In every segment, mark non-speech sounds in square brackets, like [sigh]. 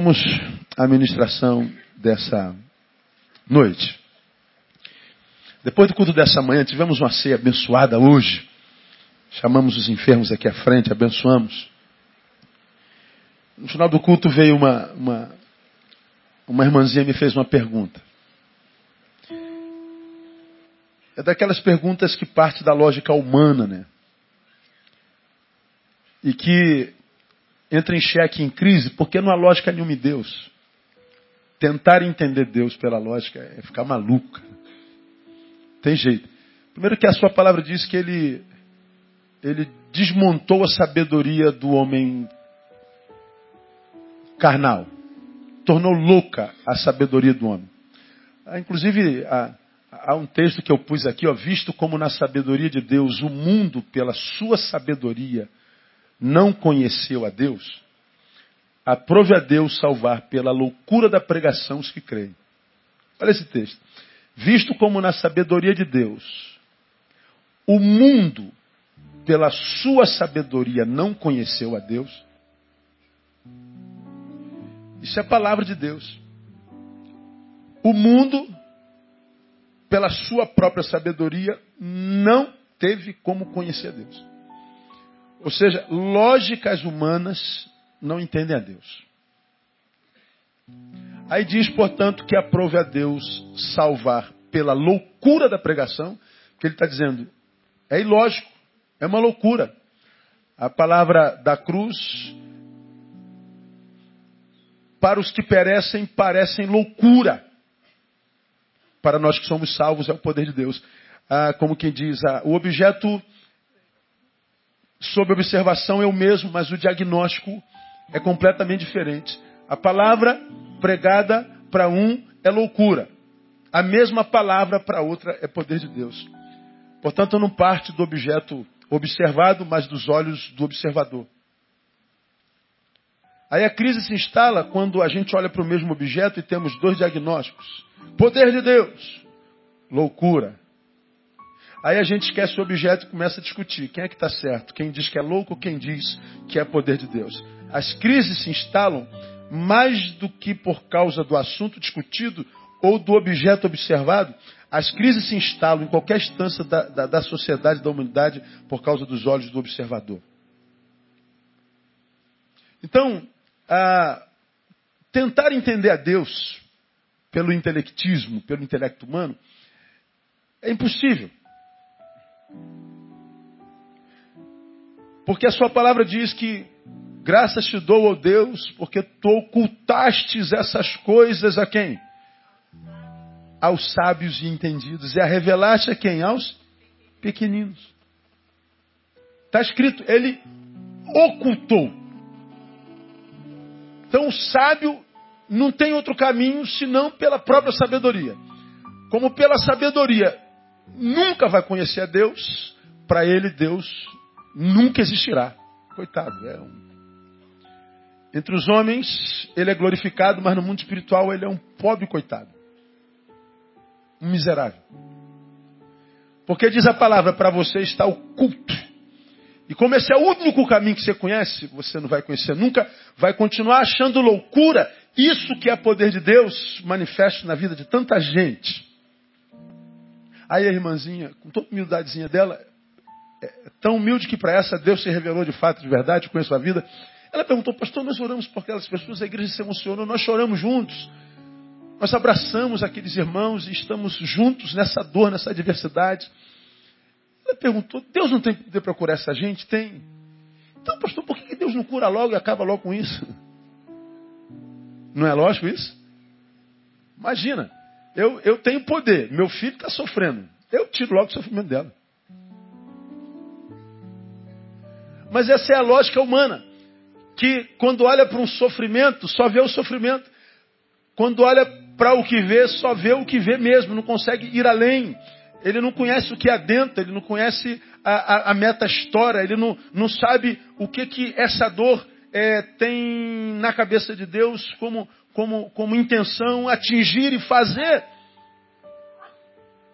Vamos à ministração dessa noite. Depois do culto dessa manhã, tivemos uma ceia abençoada hoje. Chamamos os enfermos aqui à frente, abençoamos. No final do culto veio uma, uma, uma irmãzinha me fez uma pergunta. É daquelas perguntas que parte da lógica humana, né? E que entra em xeque, em crise, porque não há lógica nenhuma em Deus. Tentar entender Deus pela lógica é ficar maluco. Tem jeito. Primeiro que a sua palavra diz que ele, ele desmontou a sabedoria do homem carnal. Tornou louca a sabedoria do homem. Ah, inclusive, há, há um texto que eu pus aqui, ó, visto como na sabedoria de Deus o mundo, pela sua sabedoria, não conheceu a Deus, aprove a Deus salvar pela loucura da pregação os que creem. Olha esse texto. Visto como na sabedoria de Deus, o mundo, pela sua sabedoria, não conheceu a Deus. Isso é a palavra de Deus. O mundo, pela sua própria sabedoria, não teve como conhecer Deus. Ou seja, lógicas humanas não entendem a Deus. Aí diz, portanto, que aprove a Deus salvar pela loucura da pregação, que ele está dizendo, é ilógico, é uma loucura. A palavra da cruz, para os que perecem, parecem loucura. Para nós que somos salvos, é o poder de Deus. Ah, como quem diz, ah, o objeto sob observação é o mesmo, mas o diagnóstico é completamente diferente. A palavra pregada para um é loucura. A mesma palavra para outra é poder de Deus. Portanto, não parte do objeto observado, mas dos olhos do observador. Aí a crise se instala quando a gente olha para o mesmo objeto e temos dois diagnósticos: poder de Deus, loucura. Aí a gente esquece o objeto e começa a discutir. Quem é que está certo? Quem diz que é louco ou quem diz que é poder de Deus? As crises se instalam mais do que por causa do assunto discutido ou do objeto observado. As crises se instalam em qualquer instância da, da, da sociedade, da humanidade, por causa dos olhos do observador. Então, tentar entender a Deus pelo intelectismo, pelo intelecto humano, é impossível. Porque a sua palavra diz que graças te dou, ó Deus, porque tu ocultastes essas coisas a quem? Aos sábios e entendidos. E a revelaste a quem? Aos pequeninos. Está escrito, ele ocultou. Então o sábio não tem outro caminho senão pela própria sabedoria. Como pela sabedoria nunca vai conhecer a Deus, para ele Deus nunca existirá. Coitado, é um... Entre os homens, ele é glorificado, mas no mundo espiritual ele é um pobre coitado. Um miserável. Porque diz a palavra, para você está oculto. E como esse é o único caminho que você conhece, você não vai conhecer nunca, vai continuar achando loucura isso que é poder de Deus manifesto na vida de tanta gente. Aí a irmãzinha, com toda a humildadezinha dela, é tão humilde que para essa Deus se revelou de fato, de verdade, conheço a vida. Ela perguntou, pastor, nós oramos por aquelas pessoas, a igreja se emocionou, nós choramos juntos. Nós abraçamos aqueles irmãos e estamos juntos nessa dor, nessa adversidade. Ela perguntou, Deus não tem poder para curar essa gente? Tem. Então, pastor, por que Deus não cura logo e acaba logo com isso? [laughs] Não é lógico isso? Imagina, eu, eu tenho poder, meu filho está sofrendo. Eu tiro logo o sofrimento dela. Mas essa é a lógica humana. Que quando olha para um sofrimento, só vê o sofrimento. Quando olha para o que vê, só vê o que vê mesmo, não consegue ir além. Ele não conhece o que há dentro, ele não conhece a, a, a meta história, ele não, não sabe o que, que essa dor é, tem na cabeça de Deus como, como, como intenção atingir e fazer.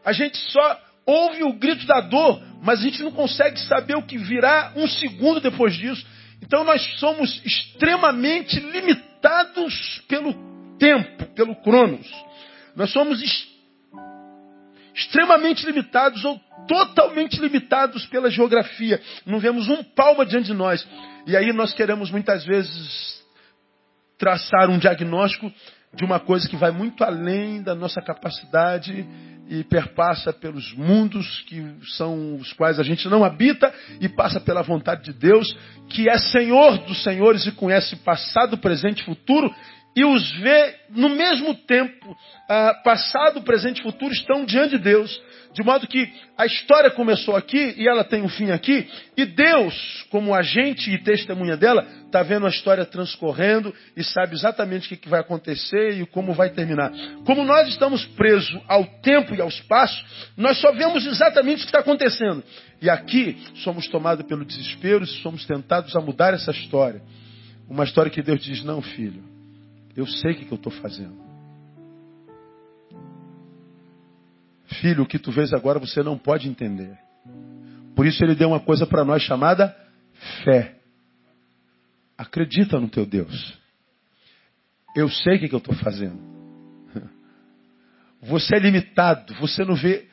A gente só ouve o grito da dor, mas a gente não consegue saber o que virá um segundo depois disso. Então nós somos extremamente limitados pelo tempo, pelo cronos. Nós somos extremamente limitados ou totalmente limitados pela geografia. Não vemos um palmo diante de nós. E aí nós queremos muitas vezes traçar um diagnóstico de uma coisa que vai muito além da nossa capacidade e perpassa pelos mundos que são os quais a gente não habita e passa pela vontade de Deus, que é Senhor dos senhores e conhece passado, presente e futuro e os vê no mesmo tempo, ah, passado, presente e futuro, estão diante de Deus. De modo que a história começou aqui e ela tem um fim aqui, e Deus, como agente e testemunha dela, está vendo a história transcorrendo e sabe exatamente o que vai acontecer e como vai terminar. Como nós estamos presos ao tempo e ao espaço, nós só vemos exatamente o que está acontecendo. E aqui somos tomados pelo desespero e somos tentados a mudar essa história. Uma história que Deus diz: não, filho. Eu sei o que, eu estou fazendo. Filho, o que tu vês agora você não pode entender. Por isso ele deu uma coisa para nós chamada fé. Acredita no teu Deus. Eu sei o que, que eu estou fazendo. Você é limitado, você não vê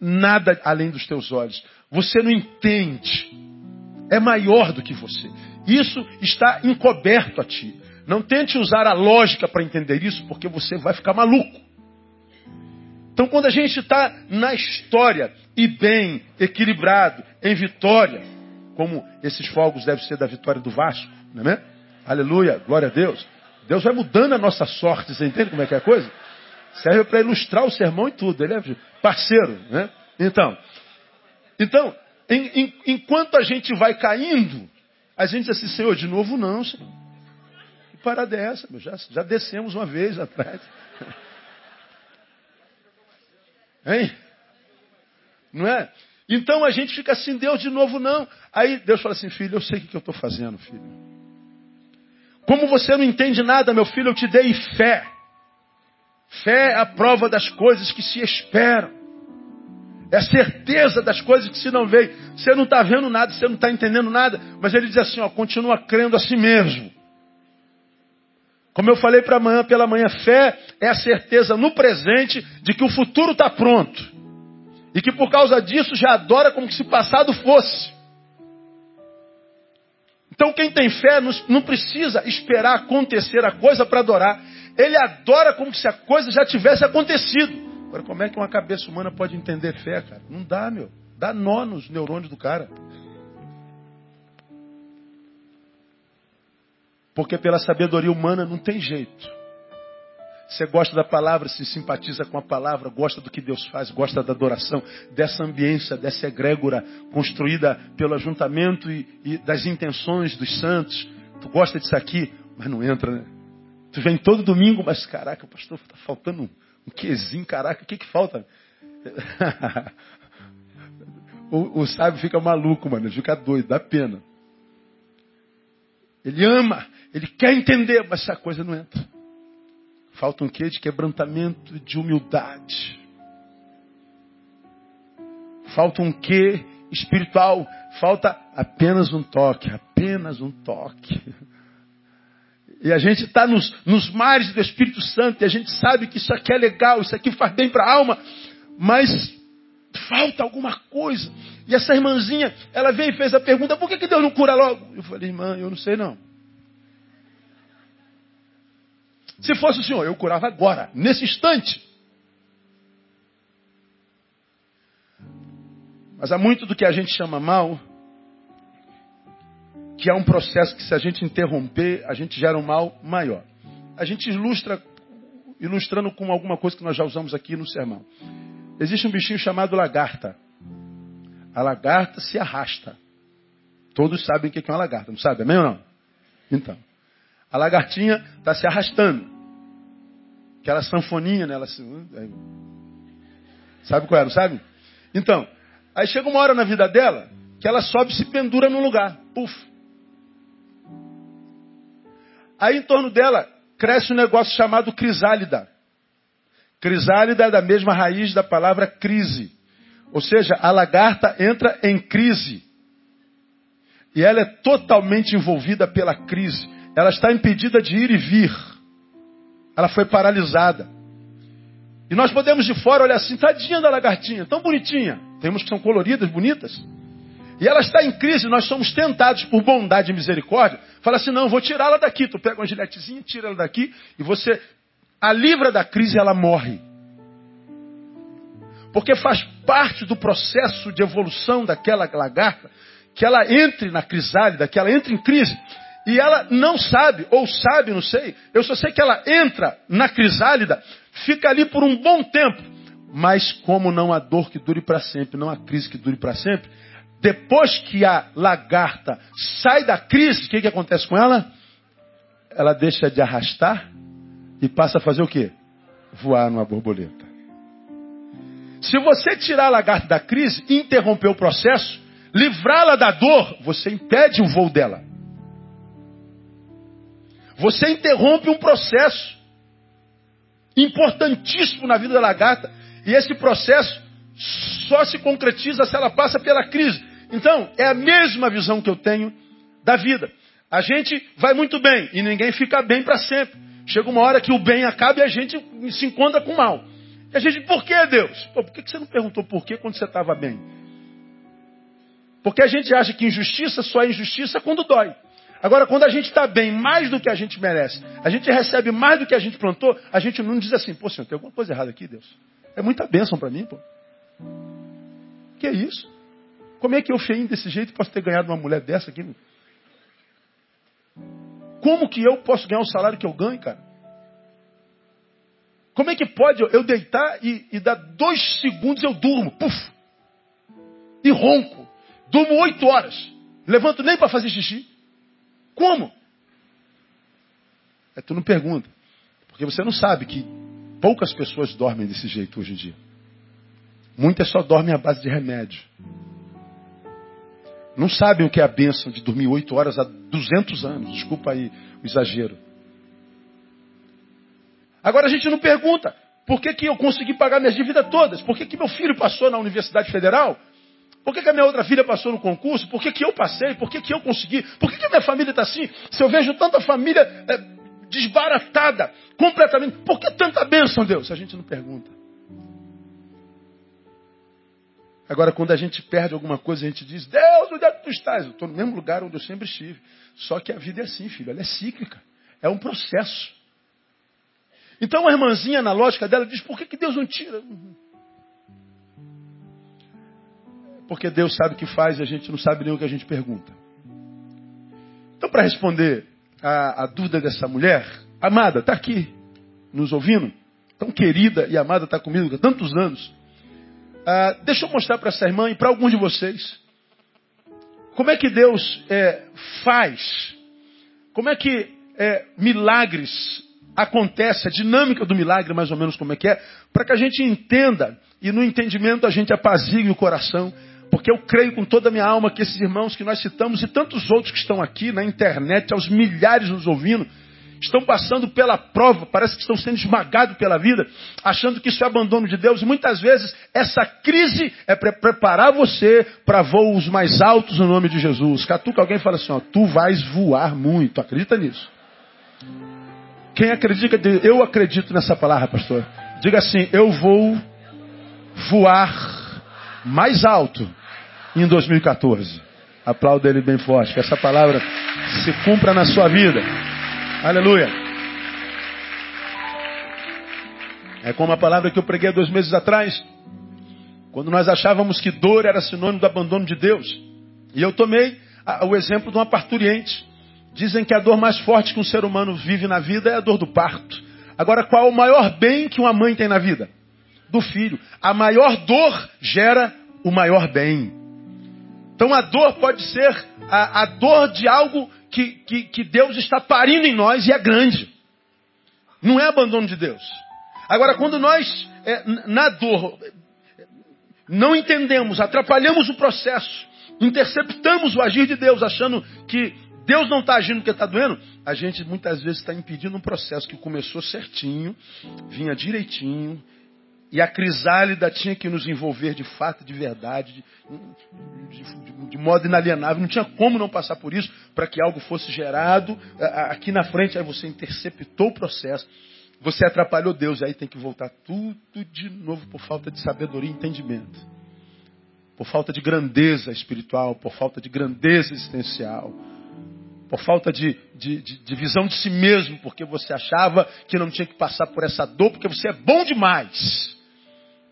nada além dos teus olhos. Você não entende. É maior do que você. Isso está encoberto a ti. Não tente usar a lógica para entender isso, porque você vai ficar maluco. Então, quando a gente está na história e bem, equilibrado, em vitória, como esses fogos devem ser da vitória do Vasco, não é? Aleluia, glória a Deus. Deus vai mudando a nossa sorte, você entende como é que é a coisa? Serve para ilustrar o sermão e tudo, ele é parceiro, né? Então, então em, em, enquanto a gente vai caindo, a gente diz assim, Senhor, de novo não, Senhor parada é essa? Já, já descemos uma vez atrás. [laughs] Hein? Não é? Então a gente fica assim, Deus de novo não. Aí Deus fala assim, filho, eu sei o que eu estou fazendo, filho. Como você não entende nada, meu filho, eu te dei fé. Fé é a prova das coisas que se esperam. É a certeza das coisas que se não veem. Você não está vendo nada, você não está entendendo nada. Mas ele diz assim, ó, continua crendo a si mesmo. Como eu falei para amanhã pela manhã, fé é a certeza no presente de que o futuro está pronto. E que por causa disso já adora como se passado fosse. Então quem tem fé não precisa esperar acontecer a coisa para adorar. Ele adora como se a coisa já tivesse acontecido. Agora, como é que uma cabeça humana pode entender fé, cara? Não dá, meu. Dá nó nos neurônios do cara. Porque pela sabedoria humana não tem jeito. Você gosta da palavra, se simpatiza com a palavra, gosta do que Deus faz, gosta da adoração, dessa ambiência, dessa egrégora construída pelo ajuntamento e, e das intenções dos santos. Tu gosta disso aqui, mas não entra, né? Tu vem todo domingo, mas caraca, pastor, está faltando um, um quezinho, caraca, o que que falta? [laughs] o, o sábio fica maluco, mano, fica doido, dá pena. Ele ama, ele quer entender, mas essa coisa não entra. Falta um quê de quebrantamento, de humildade. Falta um quê espiritual. Falta apenas um toque, apenas um toque. E a gente está nos, nos mares do Espírito Santo e a gente sabe que isso aqui é legal, isso aqui faz bem para a alma, mas falta alguma coisa. E essa irmãzinha, ela veio e fez a pergunta: por que, que Deus não cura logo? Eu falei, irmã, eu não sei não. Se fosse o Senhor, eu curava agora, nesse instante. Mas há muito do que a gente chama mal, que é um processo que se a gente interromper, a gente gera um mal maior. A gente ilustra, ilustrando com alguma coisa que nós já usamos aqui no sermão. Existe um bichinho chamado lagarta. A lagarta se arrasta. Todos sabem o que é uma lagarta, não sabe? Amém ou não? Então. A lagartinha está se arrastando. Aquela sanfoninha, né? Ela se... Sabe qual é, não sabe? Então, aí chega uma hora na vida dela que ela sobe e se pendura num lugar. Puf. Aí em torno dela cresce um negócio chamado crisálida. Crisálida é da mesma raiz da palavra crise. Ou seja, a lagarta entra em crise. E ela é totalmente envolvida pela crise. Ela está impedida de ir e vir. Ela foi paralisada. E nós podemos de fora olhar assim, tadinha da lagartinha, tão bonitinha. Temos que são coloridas, bonitas. E ela está em crise, nós somos tentados por bondade e misericórdia. Fala assim, não, vou tirá-la daqui. Tu pega uma giletezinha, tira ela daqui e você a livra da crise, ela morre. Porque faz parte do processo de evolução daquela lagarta que ela entre na crisálida, que ela entre em crise. E ela não sabe, ou sabe, não sei. Eu só sei que ela entra na crisálida, fica ali por um bom tempo. Mas como não há dor que dure para sempre, não há crise que dure para sempre, depois que a lagarta sai da crise, o que, que acontece com ela? Ela deixa de arrastar e passa a fazer o quê? Voar numa borboleta. Se você tirar a lagarta da crise, interromper o processo, livrá-la da dor, você impede o voo dela. Você interrompe um processo importantíssimo na vida da lagarta. E esse processo só se concretiza se ela passa pela crise. Então, é a mesma visão que eu tenho da vida. A gente vai muito bem e ninguém fica bem para sempre. Chega uma hora que o bem acaba e a gente se encontra com o mal. E a gente, por que Deus? Pô, por que você não perguntou por que quando você estava bem? Porque a gente acha que injustiça só é injustiça quando dói. Agora, quando a gente está bem mais do que a gente merece, a gente recebe mais do que a gente plantou, a gente não diz assim, pô, senhor, tem alguma coisa errada aqui, Deus? É muita bênção para mim, pô. Que é isso? Como é que eu feinho desse jeito posso ter ganhado uma mulher dessa aqui? Como que eu posso ganhar o salário que eu ganho, cara? Como é que pode eu deitar e, e dar dois segundos eu durmo, puf, e ronco, durmo oito horas, levanto nem para fazer xixi? Como? É, tu não pergunta. Porque você não sabe que poucas pessoas dormem desse jeito hoje em dia. Muitas só dormem à base de remédio. Não sabem o que é a bênção de dormir oito horas há 200 anos. Desculpa aí o exagero. Agora a gente não pergunta, por que, que eu consegui pagar minhas dívidas todas? Por que, que meu filho passou na Universidade Federal? Por que, que a minha outra filha passou no concurso? Por que, que eu passei? Por que, que eu consegui? Por que, que a minha família está assim? Se eu vejo tanta família é, desbaratada, completamente, por que tanta bênção, Deus? A gente não pergunta. Agora, quando a gente perde alguma coisa, a gente diz, Deus, onde é que tu estás? Eu estou no mesmo lugar onde eu sempre estive. Só que a vida é assim, filho, ela é cíclica. É um processo. Então a irmãzinha, na lógica dela, diz, por que, que Deus não tira? Porque Deus sabe o que faz e a gente não sabe nem o que a gente pergunta. Então, para responder a, a, dúvida dessa mulher, amada, está aqui, nos ouvindo, tão querida e amada, está comigo há tantos anos. Ah, deixa eu mostrar para essa irmã e para alguns de vocês como é que Deus é, faz, como é que é, milagres acontecem, a dinâmica do milagre, mais ou menos como é que é, para que a gente entenda e no entendimento a gente apazigue o coração porque eu creio com toda a minha alma que esses irmãos que nós citamos e tantos outros que estão aqui na internet, aos milhares nos ouvindo, estão passando pela prova, parece que estão sendo esmagados pela vida, achando que isso é abandono de Deus. E muitas vezes essa crise é para preparar você para voos mais altos no nome de Jesus. Catuca alguém fala assim: ó, tu vais voar muito. Acredita nisso? Quem acredita, eu acredito nessa palavra, pastor. Diga assim: eu vou voar mais alto em 2014. Aplauda ele bem forte, que essa palavra se cumpra na sua vida. Aleluia. É como a palavra que eu preguei há dois meses atrás, quando nós achávamos que dor era sinônimo do abandono de Deus. E eu tomei o exemplo de uma parturiente. Dizem que a dor mais forte que um ser humano vive na vida é a dor do parto. Agora, qual é o maior bem que uma mãe tem na vida? Do filho. A maior dor gera o maior bem. Então a dor pode ser a, a dor de algo que, que, que Deus está parindo em nós e é grande. Não é abandono de Deus. Agora, quando nós, é, na dor, não entendemos, atrapalhamos o processo, interceptamos o agir de Deus, achando que Deus não está agindo porque está doendo, a gente muitas vezes está impedindo um processo que começou certinho, vinha direitinho, E a crisálida tinha que nos envolver de fato, de verdade, de, de, de, modo inalienável. Não tinha como não passar por isso para que algo fosse gerado. Aqui na frente, aí você interceptou o processo. Você atrapalhou Deus, aí tem que voltar tudo de novo por falta de sabedoria e entendimento. Por falta de grandeza espiritual, por falta de grandeza existencial por falta de, de, de, visão de si mesmo, porque você achava que não tinha que passar por essa dor, porque você é bom demais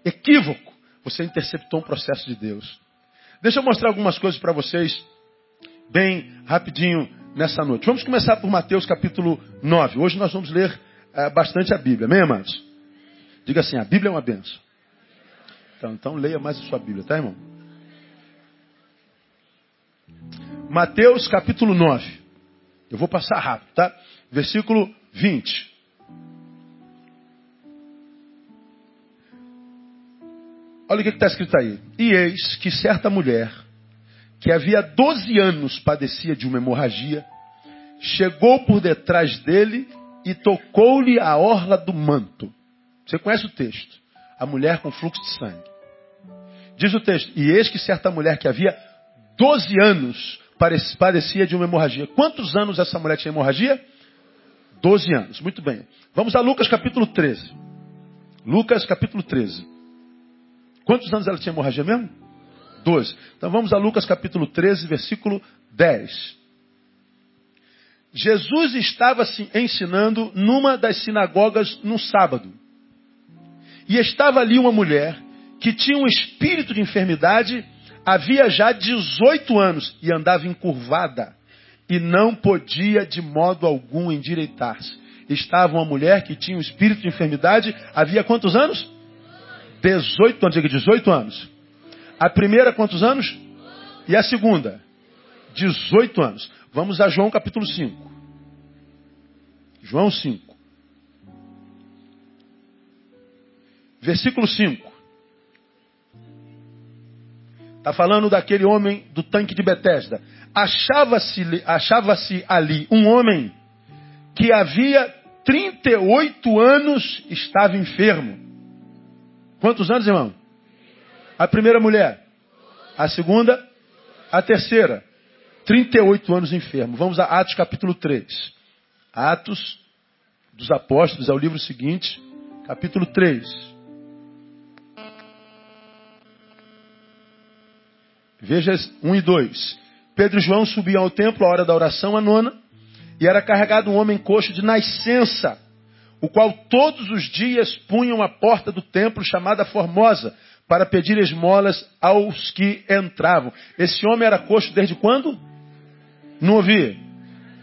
equívoco, você interceptou um processo de Deus. Deixa eu mostrar algumas coisas para vocês, bem rapidinho, nessa noite. Vamos começar por Mateus capítulo 9. Hoje nós vamos ler uh, bastante a Bíblia, amém, amados? Diga assim: a Bíblia é uma benção. Então, então leia mais a sua Bíblia, tá, irmão? Mateus capítulo 9. Eu vou passar rápido, tá? Versículo 20. Olha o que está escrito aí. E eis que certa mulher, que havia 12 anos padecia de uma hemorragia, chegou por detrás dele e tocou-lhe a orla do manto. Você conhece o texto? A mulher com fluxo de sangue. Diz o texto: E eis que certa mulher que havia 12 anos padecia de uma hemorragia. Quantos anos essa mulher tinha hemorragia? 12 anos. Muito bem. Vamos a Lucas capítulo 13. Lucas capítulo 13. Quantos anos ela tinha hemorragia mesmo? Doze. Então vamos a Lucas capítulo 13, versículo 10. Jesus estava se ensinando numa das sinagogas no sábado. E estava ali uma mulher que tinha um espírito de enfermidade, havia já 18 anos e andava encurvada e não podia de modo algum endireitar-se. Estava uma mulher que tinha um espírito de enfermidade, havia quantos anos? 18 anos, diga 18 anos. A primeira, quantos anos? E a segunda? 18 anos. Vamos a João capítulo 5. João 5. Versículo 5. Está falando daquele homem do tanque de Betesda. Achava-se achava ali um homem que havia 38 anos estava enfermo. Quantos anos, irmão? A primeira mulher. A segunda? A terceira. 38 anos enfermo. Vamos a Atos capítulo 3. Atos dos Apóstolos, é o livro seguinte, capítulo 3. Veja 1 e 2. Pedro e João subiam ao templo à hora da oração, a nona, e era carregado um homem coxo de nascença o qual todos os dias punham a porta do templo chamada Formosa, para pedir esmolas aos que entravam. Esse homem era coxo desde quando? Não ouvi.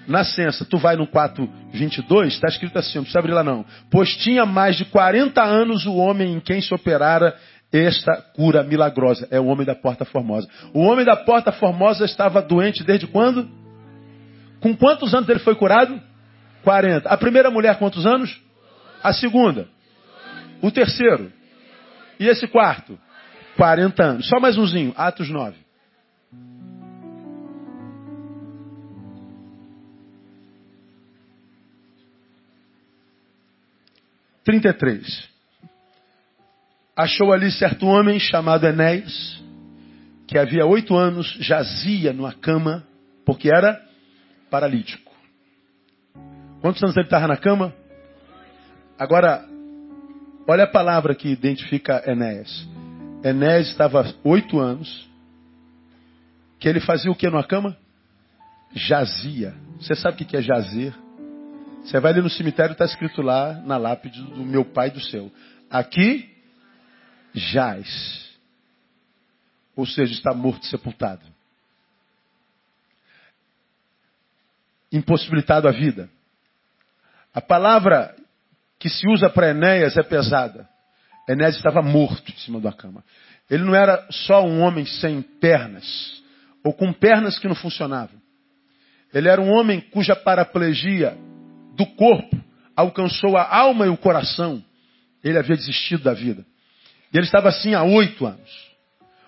Nascença. Tu vai no 422, está escrito assim, não precisa abrir lá não. Pois tinha mais de 40 anos o homem em quem se operara esta cura milagrosa. É o homem da porta formosa. O homem da porta formosa estava doente desde quando? Com quantos anos ele foi curado? 40. A primeira mulher, quantos anos? A segunda? O terceiro? E esse quarto? 40 anos. Só mais umzinho. Atos 9. Trinta e três. Achou ali certo homem chamado Enéas, que havia oito anos jazia numa cama, porque era paralítico. Quantos anos ele estava na cama? Agora, olha a palavra que identifica Enéas. Enéas estava oito anos, que ele fazia o que numa cama? Jazia. Você sabe o que é jazer? Você vai ali no cemitério, está escrito lá na lápide do meu pai do céu. Aqui, jaz. Ou seja, está morto, sepultado. Impossibilitado a vida. A palavra que se usa para Enéas é pesada. Enéas estava morto em cima da cama. Ele não era só um homem sem pernas, ou com pernas que não funcionavam. Ele era um homem cuja paraplegia do corpo alcançou a alma e o coração. Ele havia desistido da vida. E ele estava assim há oito anos.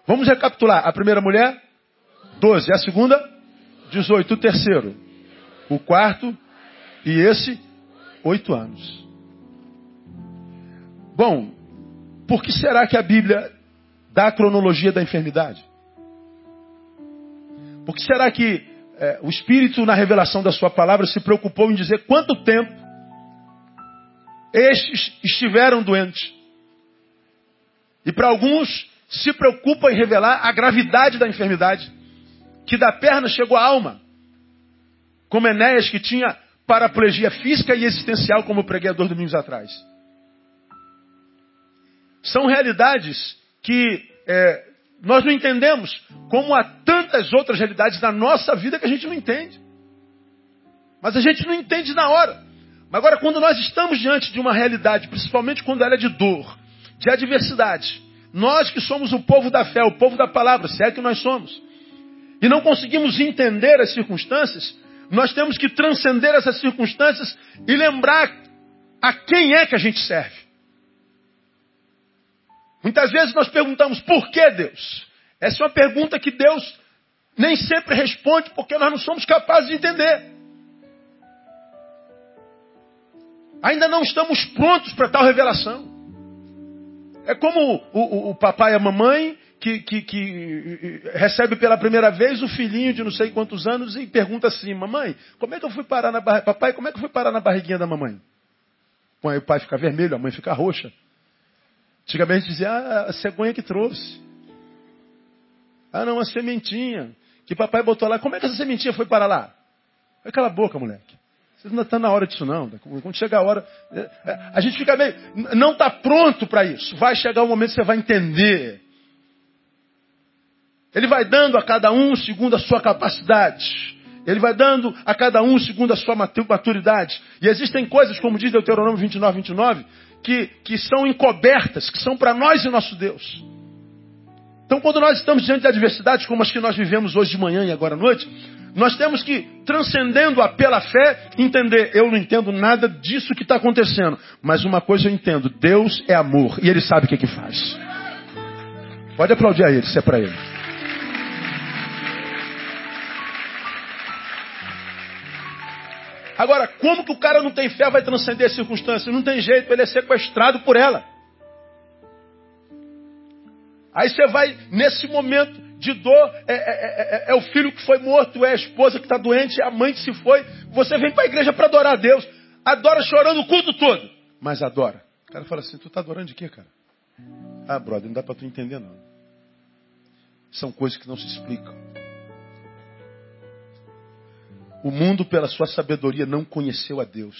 Vamos recapitular. A primeira mulher, doze. A segunda, dezoito. O terceiro, o quarto, e esse, oito anos. Bom, por que será que a Bíblia dá a cronologia da enfermidade? Por que será que é, o Espírito, na revelação da Sua palavra, se preocupou em dizer quanto tempo estes estiveram doentes? E para alguns, se preocupa em revelar a gravidade da enfermidade, que da perna chegou à alma. Como Enéas, que tinha paraplegia física e existencial, como eu preguei há dois domingos atrás. São realidades que é, nós não entendemos, como há tantas outras realidades na nossa vida que a gente não entende. Mas a gente não entende na hora. Mas agora, quando nós estamos diante de uma realidade, principalmente quando ela é de dor, de adversidade, nós que somos o povo da fé, o povo da palavra, se é que nós somos, e não conseguimos entender as circunstâncias, nós temos que transcender essas circunstâncias e lembrar a quem é que a gente serve. Muitas vezes nós perguntamos por que Deus? Essa é uma pergunta que Deus nem sempre responde porque nós não somos capazes de entender. Ainda não estamos prontos para tal revelação. É como o, o, o papai e a mamãe que, que, que, recebe pela primeira vez o filhinho de não sei quantos anos e pergunta assim, mamãe, como é que eu fui parar na barriga? Papai, como é que eu fui parar na barriguinha da mamãe? Bom, aí o pai fica vermelho, a mãe fica roxa. Antigamente dizia, ah, a cegonha que trouxe. Ah, não, a sementinha que papai botou lá. Como é que essa sementinha foi para lá? Aquela boca, moleque. Você não está na hora disso, não. Quando chegar a hora. É, é, a gente fica meio. Não está pronto para isso. Vai chegar um momento que você vai entender. Ele vai dando a cada um segundo a sua capacidade. Ele vai dando a cada um segundo a sua maturidade. E existem coisas, como diz Deuteronômio 29, 29, que, que são encobertas, que são para nós e nosso Deus. Então, quando nós estamos diante de adversidades como as que nós vivemos hoje de manhã e agora à noite, nós temos que, transcendendo-a pela fé, entender: eu não entendo nada disso que está acontecendo, mas uma coisa eu entendo: Deus é amor e Ele sabe o que, é que faz. Pode aplaudir a Ele, se é para Ele. Agora, como que o cara não tem fé vai transcender as circunstâncias? Não tem jeito, ele é sequestrado por ela. Aí você vai, nesse momento de dor, é, é, é, é o filho que foi morto, é a esposa que está doente, é a mãe que se foi. Você vem para a igreja para adorar a Deus. Adora chorando o culto todo. Mas adora. O cara fala assim, tu está adorando de quê, cara? Ah, brother, não dá para tu entender não. São coisas que não se explicam. O mundo, pela sua sabedoria, não conheceu a Deus.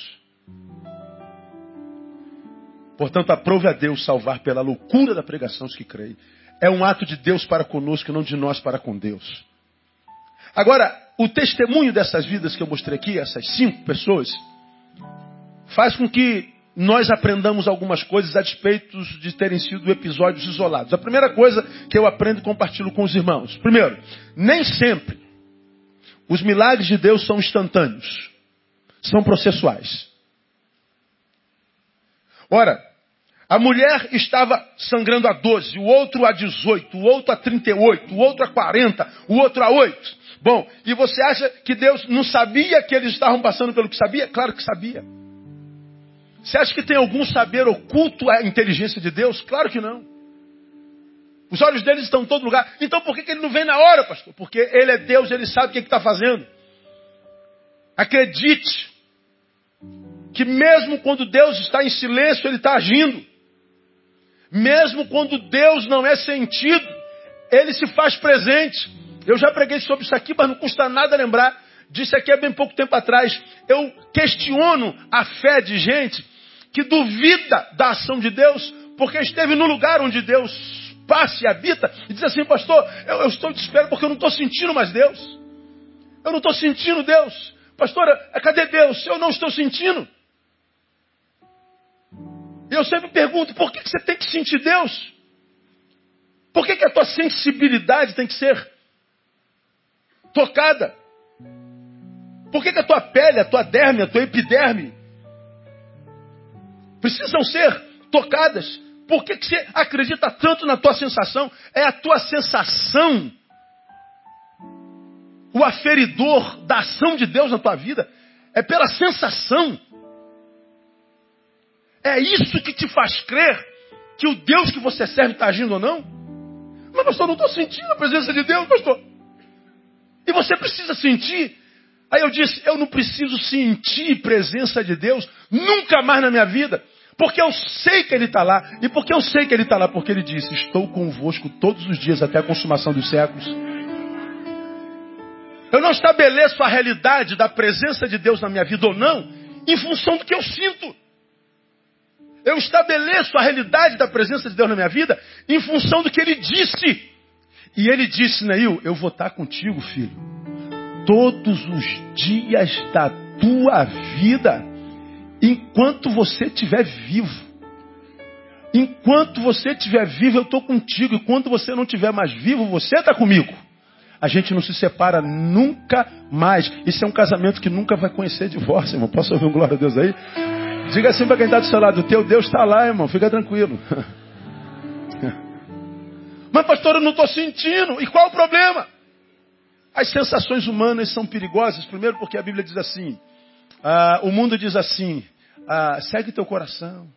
Portanto, aprove a Deus salvar pela loucura da pregação os que creem. É um ato de Deus para conosco, não de nós para com Deus. Agora, o testemunho dessas vidas que eu mostrei aqui, essas cinco pessoas, faz com que nós aprendamos algumas coisas a despeito de terem sido episódios isolados. A primeira coisa que eu aprendo e compartilho com os irmãos. Primeiro, nem sempre os milagres de Deus são instantâneos, são processuais. Ora, a mulher estava sangrando a 12, o outro a 18, o outro a 38, o outro a 40, o outro a 8. Bom, e você acha que Deus não sabia que eles estavam passando pelo que sabia? Claro que sabia. Você acha que tem algum saber oculto à inteligência de Deus? Claro que não. Os olhos deles estão em todo lugar. Então por que, que ele não vem na hora, pastor? Porque ele é Deus, ele sabe o que está fazendo. Acredite que mesmo quando Deus está em silêncio, ele está agindo. Mesmo quando Deus não é sentido, ele se faz presente. Eu já preguei sobre isso aqui, mas não custa nada lembrar. Disse aqui há bem pouco tempo atrás. Eu questiono a fé de gente que duvida da ação de Deus porque esteve no lugar onde Deus passa e habita, e diz assim, pastor, eu, eu estou desesperado porque eu não estou sentindo mais Deus. Eu não estou sentindo Deus. Pastora, cadê Deus? Eu não estou sentindo. E eu sempre pergunto, por que, que você tem que sentir Deus? Por que, que a tua sensibilidade tem que ser tocada? Por que, que a tua pele, a tua derme, a tua epiderme precisam ser tocadas? Por que, que você acredita tanto na tua sensação? É a tua sensação o aferidor da ação de Deus na tua vida. É pela sensação. É isso que te faz crer que o Deus que você serve está agindo ou não? Mas, pastor, não estou sentindo a presença de Deus, pastor. E você precisa sentir. Aí eu disse, eu não preciso sentir presença de Deus nunca mais na minha vida. Porque eu sei que Ele está lá. E porque eu sei que Ele está lá? Porque Ele disse, estou convosco todos os dias até a consumação dos séculos. Eu não estabeleço a realidade da presença de Deus na minha vida ou não, em função do que eu sinto. Eu estabeleço a realidade da presença de Deus na minha vida em função do que ele disse. E ele disse, Neil, eu vou estar contigo, filho, todos os dias da tua vida, enquanto você estiver vivo. Enquanto você estiver vivo, eu estou contigo. E quando você não estiver mais vivo, você está comigo. A gente não se separa nunca mais. Isso é um casamento que nunca vai conhecer divórcio, irmão. Posso ouvir um glória a Deus aí? Diga assim para quem está do seu lado: teu Deus está lá, irmão, fica tranquilo. [laughs] Mas, pastor, eu não estou sentindo. E qual o problema? As sensações humanas são perigosas, primeiro porque a Bíblia diz assim: ah, o mundo diz assim, ah, segue teu coração.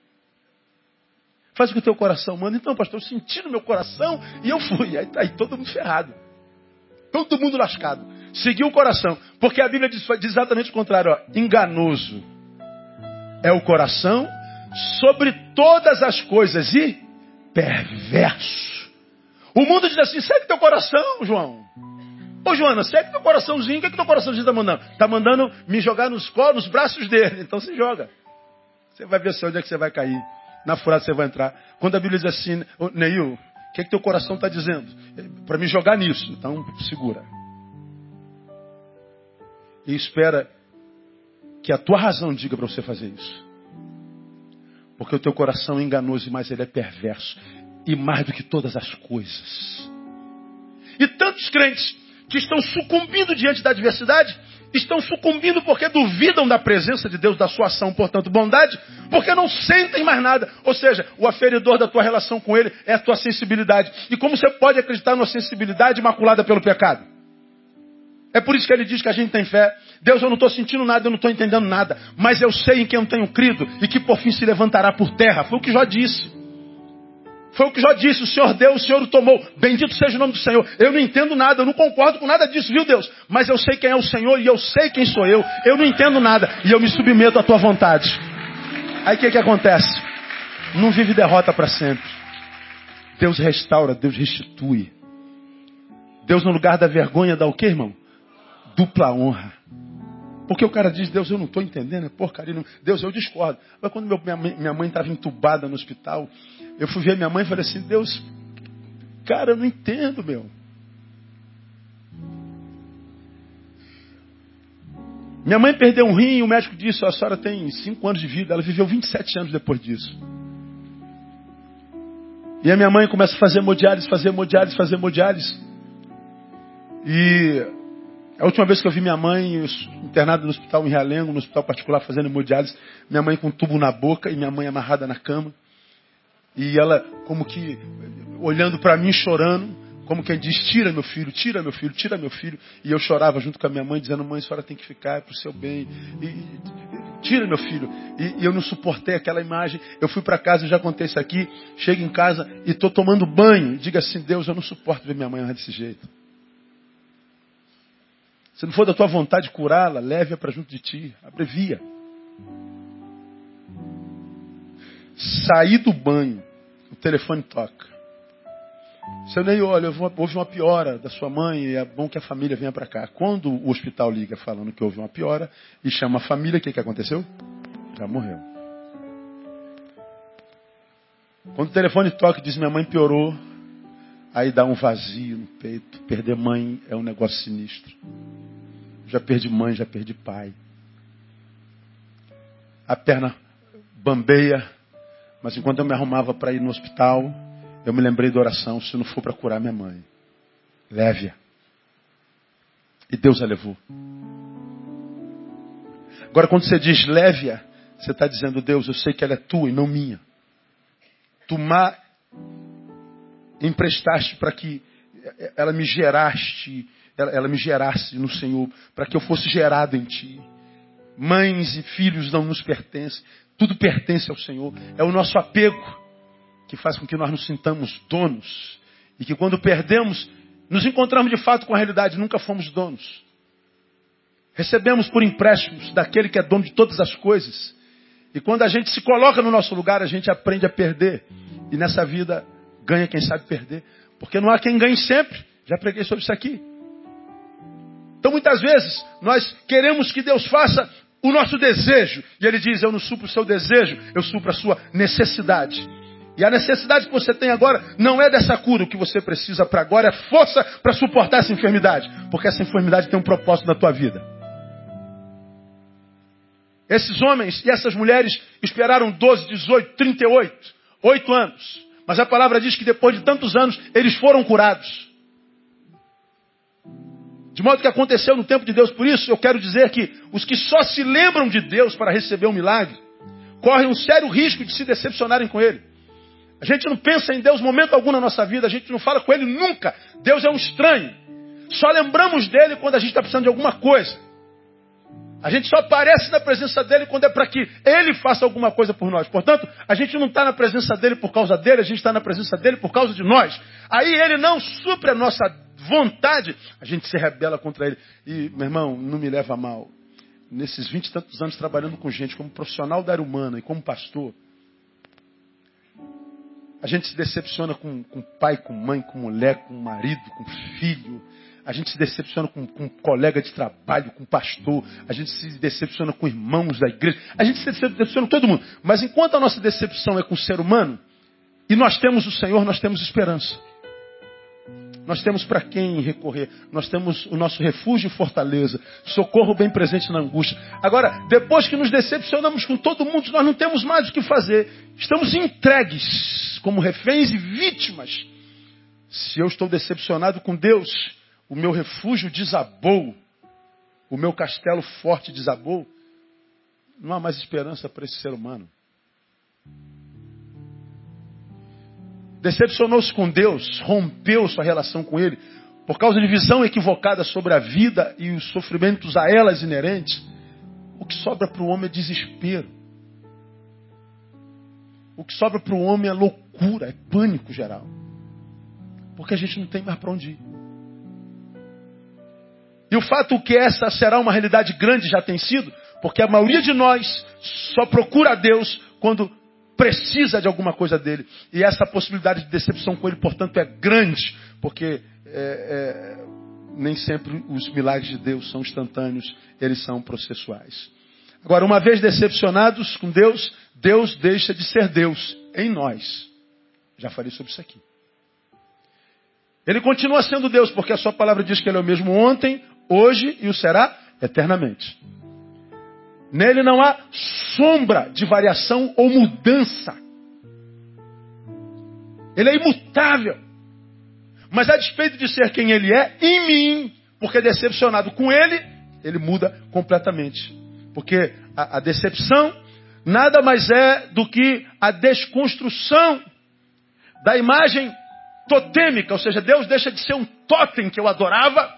Faz o que o teu coração manda. Então, pastor, eu senti no meu coração e eu fui. Aí, aí todo mundo ferrado. Todo mundo lascado. Seguiu o coração. Porque a Bíblia diz, diz exatamente o contrário. Ó, enganoso é o coração sobre todas as coisas e perverso. O mundo diz assim: segue teu coração, João. Ô Joana, segue teu coraçãozinho. O que, é que teu coraçãozinho está mandando? Está mandando me jogar nos colos, nos braços dele. Então se joga. Você vai ver onde é que você vai cair. Na furada você vai entrar. Quando a Bíblia diz assim, Neil, o que, é que teu coração está dizendo? Para me jogar nisso. Então segura. E espera que a tua razão diga para você fazer isso. Porque o teu coração é enganoso, mas ele é perverso. E mais do que todas as coisas. E tantos crentes que estão sucumbindo diante da adversidade, estão sucumbindo porque duvidam da presença de Deus, da sua ação, portanto, bondade, porque não sentem mais nada. Ou seja, o aferidor da tua relação com Ele é a tua sensibilidade. E como você pode acreditar numa sensibilidade imaculada pelo pecado? É por isso que ele diz que a gente tem fé. Deus, eu não estou sentindo nada, eu não estou entendendo nada. Mas eu sei em quem eu tenho crido e que por fim se levantará por terra. Foi o que Jó disse. Foi o que Jó disse. O Senhor deu, o Senhor o tomou. Bendito seja o nome do Senhor. Eu não entendo nada, eu não concordo com nada disso, viu Deus? Mas eu sei quem é o Senhor e eu sei quem sou eu. Eu não entendo nada e eu me submeto à tua vontade. Aí o que, que acontece? Não vive derrota para sempre. Deus restaura, Deus restitui. Deus, no lugar da vergonha, dá o que, irmão? dupla honra. Porque o cara diz, Deus, eu não estou entendendo, é porcaria. Deus, eu discordo. Mas quando meu, minha mãe estava entubada no hospital, eu fui ver minha mãe e falei assim, Deus, cara, eu não entendo, meu. Minha mãe perdeu um rim e o médico disse, a senhora tem 5 anos de vida. Ela viveu 27 anos depois disso. E a minha mãe começa a fazer hemodiálise, fazer hemodiálise, fazer hemodiálise. E a última vez que eu vi minha mãe internada no hospital em Realengo, no hospital particular, fazendo hemodiálise, minha mãe com um tubo na boca e minha mãe amarrada na cama. E ela, como que, olhando para mim, chorando, como quem diz: Tira meu filho, tira meu filho, tira meu filho. E eu chorava junto com a minha mãe, dizendo: Mãe, a senhora tem que ficar, é para o seu bem. E, tira meu filho. E, e, eu não suportei aquela imagem. Eu fui para casa, já contei isso aqui. Chego em casa e estou tomando banho. Diga assim: Deus, eu não suporto ver minha mãe desse jeito. Se não for da tua vontade curá-la, leve-a para junto de ti. Abrevia. Saí do banho, o telefone toca. Seu Ney, olha, houve uma piora da sua mãe e é bom que a família venha para cá. Quando o hospital liga falando que houve uma piora e chama a família, o que, que aconteceu? Já morreu. Quando o telefone toca e diz minha mãe piorou, aí dá um vazio no peito. Perder mãe é um negócio sinistro. Já perdi mãe, já perdi pai. A perna bambeia, mas enquanto eu me arrumava para ir no hospital, eu me lembrei da oração: se não for para curar minha mãe, leve-a. E Deus a levou. Agora, quando você diz leve-a, você está dizendo, Deus, eu sei que ela é tua e não minha. Tu ma emprestaste para que ela me geraste ela, ela me gerasse no Senhor, para que eu fosse gerado em Ti. Mães e filhos não nos pertencem, tudo pertence ao Senhor. É o nosso apego. que faz com que nós nos sintamos donos e que quando perdemos, nos encontramos de fato com a realidade, nunca fomos donos. Recebemos por empréstimos daquele que é dono de todas as coisas. E quando a gente se coloca no nosso lugar, a gente aprende a perder. E nessa vida ganha quem sabe perder. Porque não há quem ganhe sempre. Já preguei sobre isso aqui. Então muitas vezes nós queremos que Deus faça o nosso desejo. E Ele diz: Eu não supro o seu desejo, eu supro a sua necessidade. E a necessidade que você tem agora não é dessa cura. O que você precisa para agora é força para suportar essa enfermidade. Porque essa enfermidade tem um propósito na tua vida. Esses homens e essas mulheres esperaram 12, 18, 38, 8 anos. Mas a palavra diz que depois de tantos anos eles foram curados. De modo que aconteceu no tempo de Deus. Por isso eu quero dizer que os que só se lembram de Deus para receber um milagre correm um sério risco de se decepcionarem com Ele. A gente não pensa em Deus momento algum na nossa vida, a gente não fala com Ele nunca. Deus é um estranho. Só lembramos dele quando a gente está precisando de alguma coisa. A gente só aparece na presença dele quando é para que ele faça alguma coisa por nós. Portanto, a gente não está na presença dele por causa dele, a gente está na presença dele por causa de nós. Aí ele não supre a nossa vontade, a gente se rebela contra ele. E, meu irmão, não me leva a mal. Nesses vinte e tantos anos trabalhando com gente, como profissional da área humana e como pastor, a gente se decepciona com, com pai, com mãe, com mulher, com marido, com filho. A gente se decepciona com, com colega de trabalho, com pastor. A gente se decepciona com irmãos da igreja. A gente se decepciona com todo mundo. Mas enquanto a nossa decepção é com o ser humano, e nós temos o Senhor, nós temos esperança. Nós temos para quem recorrer. Nós temos o nosso refúgio e fortaleza. Socorro bem presente na angústia. Agora, depois que nos decepcionamos com todo mundo, nós não temos mais o que fazer. Estamos entregues como reféns e vítimas. Se eu estou decepcionado com Deus, o meu refúgio desabou, o meu castelo forte desabou, não há mais esperança para esse ser humano. Decepcionou-se com Deus, rompeu sua relação com Ele, por causa de visão equivocada sobre a vida e os sofrimentos a elas inerentes. O que sobra para o homem é desespero. O que sobra para o homem é loucura, é pânico geral. Porque a gente não tem mais para onde ir. E o fato que essa será uma realidade grande já tem sido, porque a maioria de nós só procura a Deus quando precisa de alguma coisa dele. E essa possibilidade de decepção com ele, portanto, é grande, porque é, é, nem sempre os milagres de Deus são instantâneos, eles são processuais. Agora, uma vez decepcionados com Deus, Deus deixa de ser Deus em nós. Já falei sobre isso aqui. Ele continua sendo Deus, porque a sua palavra diz que ele é o mesmo ontem, hoje e o será eternamente. Nele não há sombra de variação ou mudança. Ele é imutável. Mas a despeito de ser quem ele é, em mim, porque decepcionado com ele, ele muda completamente. Porque a, a decepção nada mais é do que a desconstrução da imagem totêmica, ou seja, Deus deixa de ser um totem que eu adorava,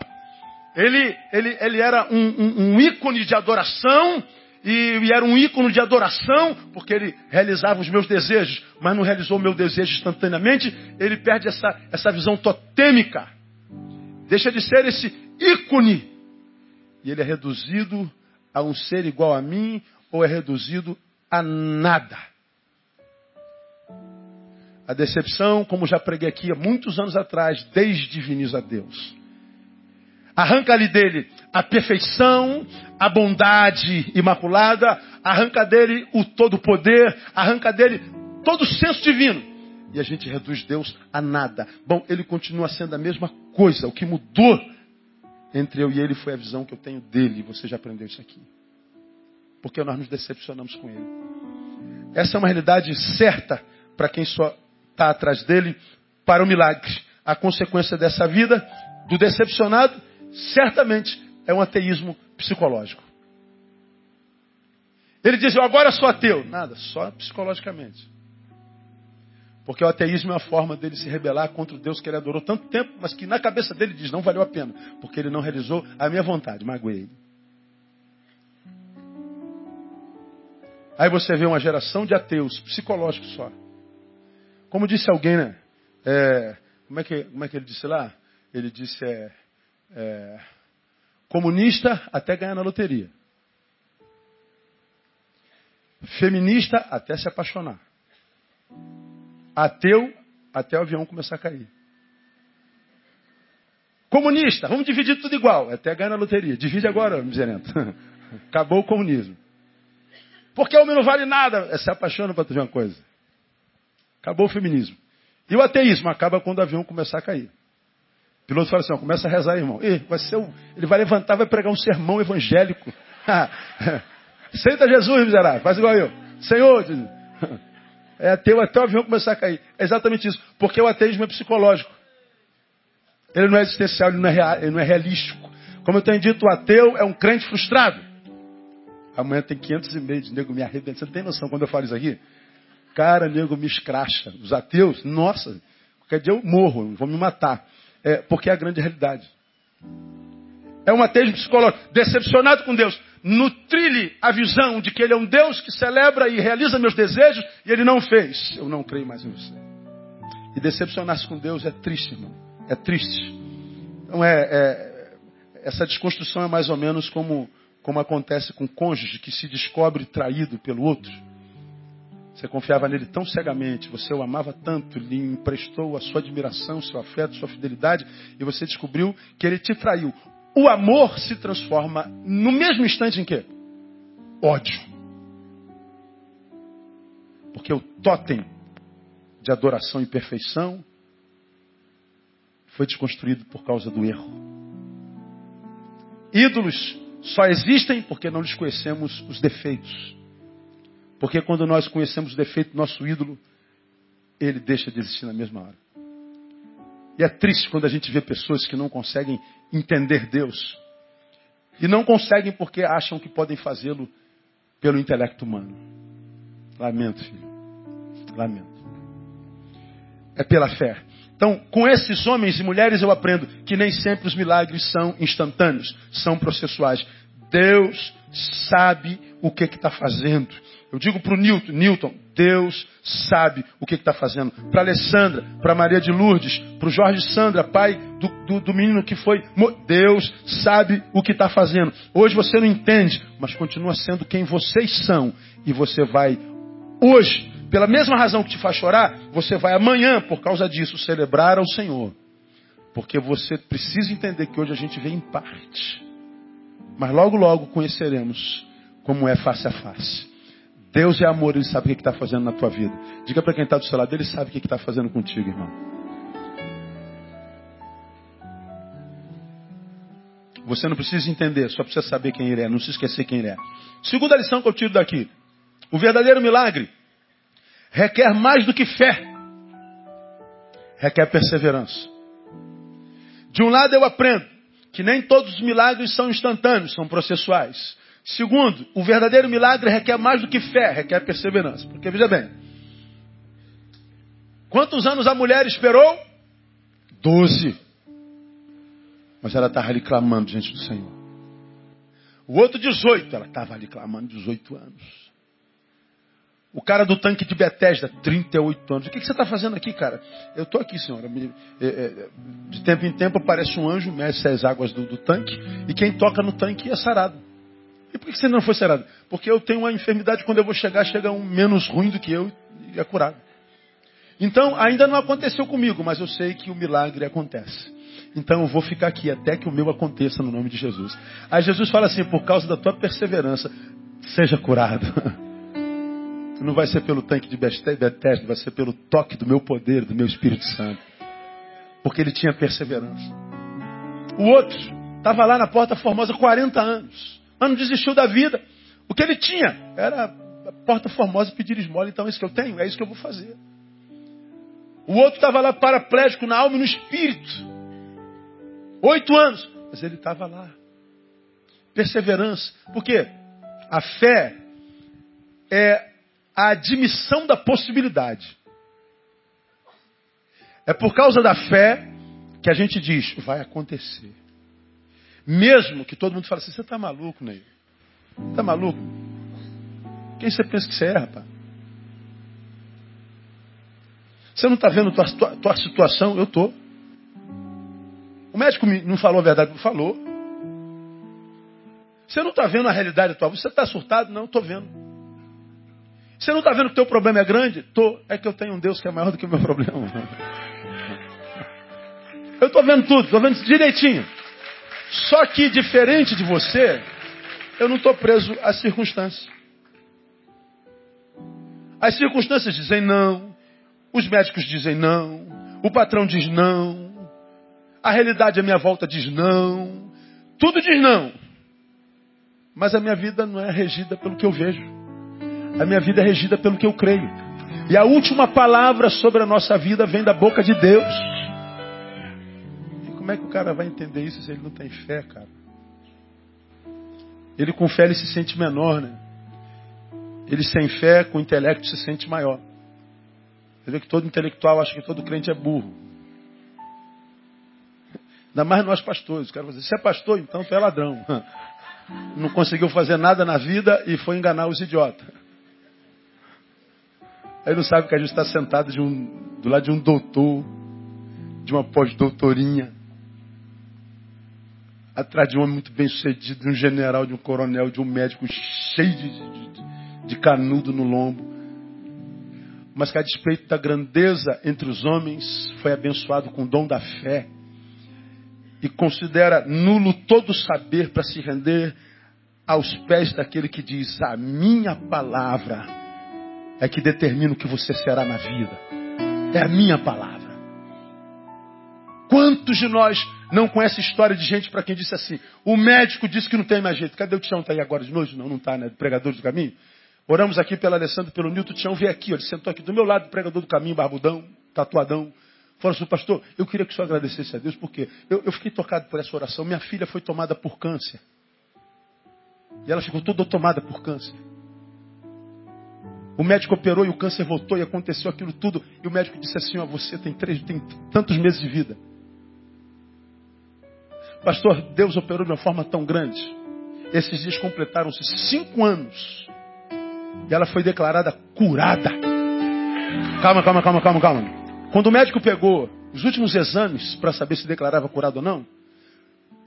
ele, ele, ele era um, um, um ícone de adoração, e, e, era um ícone de adoração, porque ele realizava os meus desejos, mas não realizou o meu desejo instantaneamente, ele perde essa, essa visão totêmica. Deixa de ser esse ícone. E ele é reduzido a um ser igual a mim, ou é reduzido a nada. A decepção, como já preguei aqui há muitos anos atrás, desdiviniza Deus. Arranca-lhe dele a perfeição, a bondade imaculada, arranca dele o todo poder, arranca dele todo o senso divino. E a gente reduz Deus a nada. Bom, ele continua sendo a mesma coisa. O que mudou entre eu e ele foi a visão que eu tenho dele. Você já aprendeu isso aqui. Porque nós nos decepcionamos com ele. Essa é uma realidade certa para quem só está atrás dele para o milagre. A consequência dessa vida, do decepcionado, certamente é um ateísmo psicológico. Ele diz, eu agora sou ateu. Nada, só psicologicamente. Porque o ateísmo é uma forma dele se rebelar contra o Deus que ele adorou tanto tempo, mas que na cabeça dele diz, não valeu a pena, porque ele não realizou a minha vontade, magoei. Aí você vê uma geração de ateus, psicológicos só. como disse alguém, né? É, como, é que, como é que ele disse lá? Ele disse, é, é, comunista até ganhar na loteria. Feminista até se apaixonar. Ateu até o avião começar a cair. Comunista, vamos dividir tudo igual, até ganhar na loteria. Divide agora, miserento. [laughs] Acabou o comunismo. Porque homem não vale nada. É, se apaixona para tu ver uma coisa. Acabou o feminismo. E o ateísmo acaba quando o avião começar a cair. Piloto fala assim, ó, começa a rezar, irmão. Ih, vai ser o... Ele vai levantar, vai pregar um sermão evangélico. [laughs] Senta Jesus, miserável. Faz igual eu. Senhor, [laughs] é ateu até o avião começar a cair. É exatamente isso. Porque o ateísmo é psicológico. Ele não é existencial, ele não é, real, ele não é realístico. Como eu tenho dito, o ateu é um crente frustrado. Amanhã tem 500 e meio de nego me arrebenta. Você não tem noção quando eu falo isso aqui? Cara, nego me escracha. Os ateus, nossa, qualquer dia eu morro, vão me matar. É, porque é a grande realidade. É um ateísmo psicológico, decepcionado com Deus. Nutri-lhe a visão de que Ele é um Deus que celebra e realiza meus desejos e Ele não fez. Eu não creio mais em você. E decepcionar-se com Deus é triste, irmão. É triste. Então é, é, essa desconstrução é mais ou menos como, como acontece com o cônjuge que se descobre traído pelo outro. Você confiava nele tão cegamente, você o amava tanto, lhe emprestou a sua admiração, seu afeto, sua fidelidade, e você descobriu que ele te traiu. O amor se transforma no mesmo instante em quê? Ódio. Porque o totem de adoração e perfeição foi desconstruído por causa do erro. Ídolos só existem porque não lhes conhecemos os defeitos. Porque quando nós conhecemos o defeito do nosso ídolo, ele deixa de existir na mesma hora. E é triste quando a gente vê pessoas que não conseguem entender Deus. E não conseguem porque acham que podem fazê-lo pelo intelecto humano. Lamento, filho. Lamento. É pela fé. Então, com esses homens e mulheres eu aprendo que nem sempre os milagres são instantâneos, são processuais. Deus sabe o que está fazendo. Eu digo para o Newton, Newton, Deus sabe o que está fazendo. Para Alessandra, para Maria de Lourdes, para o Jorge Sandra, pai do, do, do, menino que foi. Deus sabe o que está fazendo. Hoje você não entende, mas continua sendo quem vocês são. E você vai, hoje, pela mesma razão que te faz chorar, você vai amanhã, por causa disso, celebrar ao Senhor. Porque você precisa entender que hoje a gente vê em parte. Mas logo, logo conheceremos como é face a face. Deus é amor, Ele sabe o que está fazendo na tua vida. Diga para quem está do seu lado, Ele sabe o que está fazendo contigo, irmão. Você não precisa entender, só precisa saber quem Ele é, não se esquecer quem Ele é. Segunda lição que eu tiro daqui. O verdadeiro milagre requer mais do que fé. Requer perseverança. De um lado eu aprendo que nem todos os milagres são instantâneos, são processuais. Segundo, o verdadeiro milagre requer mais do que fé, requer perseverança. Porque veja bem, quantos anos a mulher esperou? Doze. Mas ela estava ali clamando diante do Senhor. O outro, 18. Ela estava ali clamando 18 anos. O cara do tanque de Betesda, 38 anos. O que, você está fazendo aqui, cara? Eu estou aqui, senhora. É, é, de tempo em tempo aparece um anjo, mexe as águas do, do tanque, e quem toca no tanque é sarado. E por que você não foi sarado? Porque eu tenho uma enfermidade, quando eu vou chegar, chega um menos ruim do que eu e é curado. Então, ainda não aconteceu comigo, mas eu sei que o milagre acontece. Então eu vou ficar aqui até que o meu aconteça no nome de Jesus. Aí Jesus fala assim: por causa da tua perseverança, seja curado. [laughs] Não vai ser pelo tanque de Bethesda, vai ser pelo toque do meu poder, do meu Espírito Santo. Porque ele tinha perseverança. O outro estava lá na Porta Formosa 40 anos mas não desistiu da vida. O que ele tinha era a porta formosa pedir esmola, então é isso que eu tenho, é isso que eu vou fazer. O outro estava lá paraplégico na alma e no espírito. Oito anos. Mas ele estava lá. Perseverança. Por quê? A fé é a admissão da possibilidade. É por causa da fé que a gente diz, vai acontecer. Mesmo que todo mundo fale assim, você está maluco, Ney? Está maluco? Quem você pensa que você é, rapaz? Você não está vendo tua, tua, tua situação? Eu estou. O médico não falou a verdade, falou. Você não está vendo a realidade atual. Você está surtado? Não, estou vendo. Você não está vendo que o teu problema é grande? Estou. É que eu tenho um Deus que é maior do que o meu problema. Eu estou vendo tudo, estou vendo direitinho. Só que, diferente de você, eu não estou preso às circunstâncias. As circunstâncias dizem não, os médicos dizem não, o patrão diz não, a realidade à minha volta diz não, tudo diz não. Mas a minha vida não é regida pelo que eu vejo. A minha vida é regida pelo que eu creio. E a última palavra sobre a nossa vida vem da boca de Deus. E como é que o cara vai entender isso se ele não tem fé, cara? Ele com fé ele se sente menor, né? Ele sem fé, com intelecto, se sente maior. Você vê que todo intelectual acha que todo crente é burro. Ainda mais nós pastores. Quero dizer, se é pastor, então tu é ladrão. [laughs] Não conseguiu fazer nada na vida e foi enganar os idiotas. Aí não sabe que a gente está sentado de um, do lado de um doutor, de uma pós-doutorinha, atrás de um homem muito bem sucedido, de um general, de um coronel, de um médico cheio de, de, de canudo no lombo. Mas que a despeito da grandeza entre os homens, foi abençoado com o dom da fé e considera nulo todo saber para se render aos pés daquele que diz: A minha palavra é que determina o que você será na vida. É a minha palavra. Quantos de nós não conhecem história de gente para quem disse assim: O médico disse que não tem mais jeito. Cadê o Tião? Está aí agora de noite? Não, não está, né? Pregador do caminho. Oramos aqui pelo Alessandro, pelo Nilton. Tião veio aqui, ó, ele sentou aqui do meu lado, pregador do caminho, barbudão, tatuadão. Falou assim, pastor, eu queria que o senhor agradecesse a Deus, porque eu, eu fiquei tocado por essa oração. Minha filha foi tomada por câncer. E ela ficou toda tomada por câncer. O médico operou e o câncer voltou e aconteceu aquilo tudo. E o médico disse assim: ó, você tem, três, tem tantos meses de vida. Pastor, Deus operou de uma forma tão grande. Esses dias completaram-se cinco anos. E ela foi declarada curada. Calma, calma, calma, calma, calma. Quando o médico pegou os últimos exames para saber se declarava curado ou não,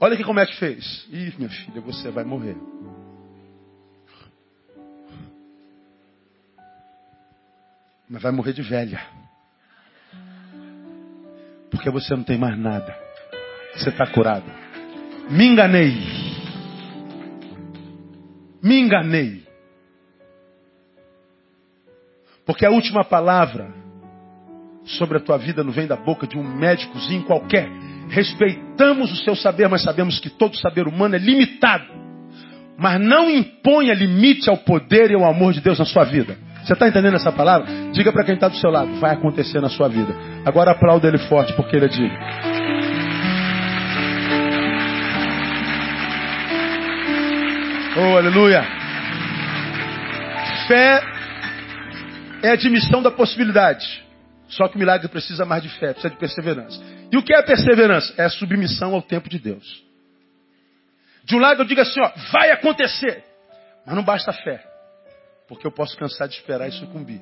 olha o que o médico fez. Ih, minha filha, você vai morrer. Mas vai morrer de velha. Porque você não tem mais nada. Você está curado. Me enganei. Me enganei. Porque a última palavra sobre a tua vida não vem da boca de um médicozinho qualquer. Respeitamos o seu saber, mas sabemos que todo saber humano é limitado. Mas não imponha limite ao poder e ao amor de Deus na sua vida. Você está entendendo essa palavra? Diga para quem está do seu lado, vai acontecer na sua vida. Agora aplauda ele forte, porque ele é digno. Oh, aleluia! Fé é admissão da possibilidade. Só que o milagre precisa mais de fé, precisa de perseverança. E o que é perseverança? É submissão ao tempo de Deus. De um lado eu digo assim, ó, vai acontecer. Mas não basta fé. Porque eu posso cansar de esperar e sucumbir.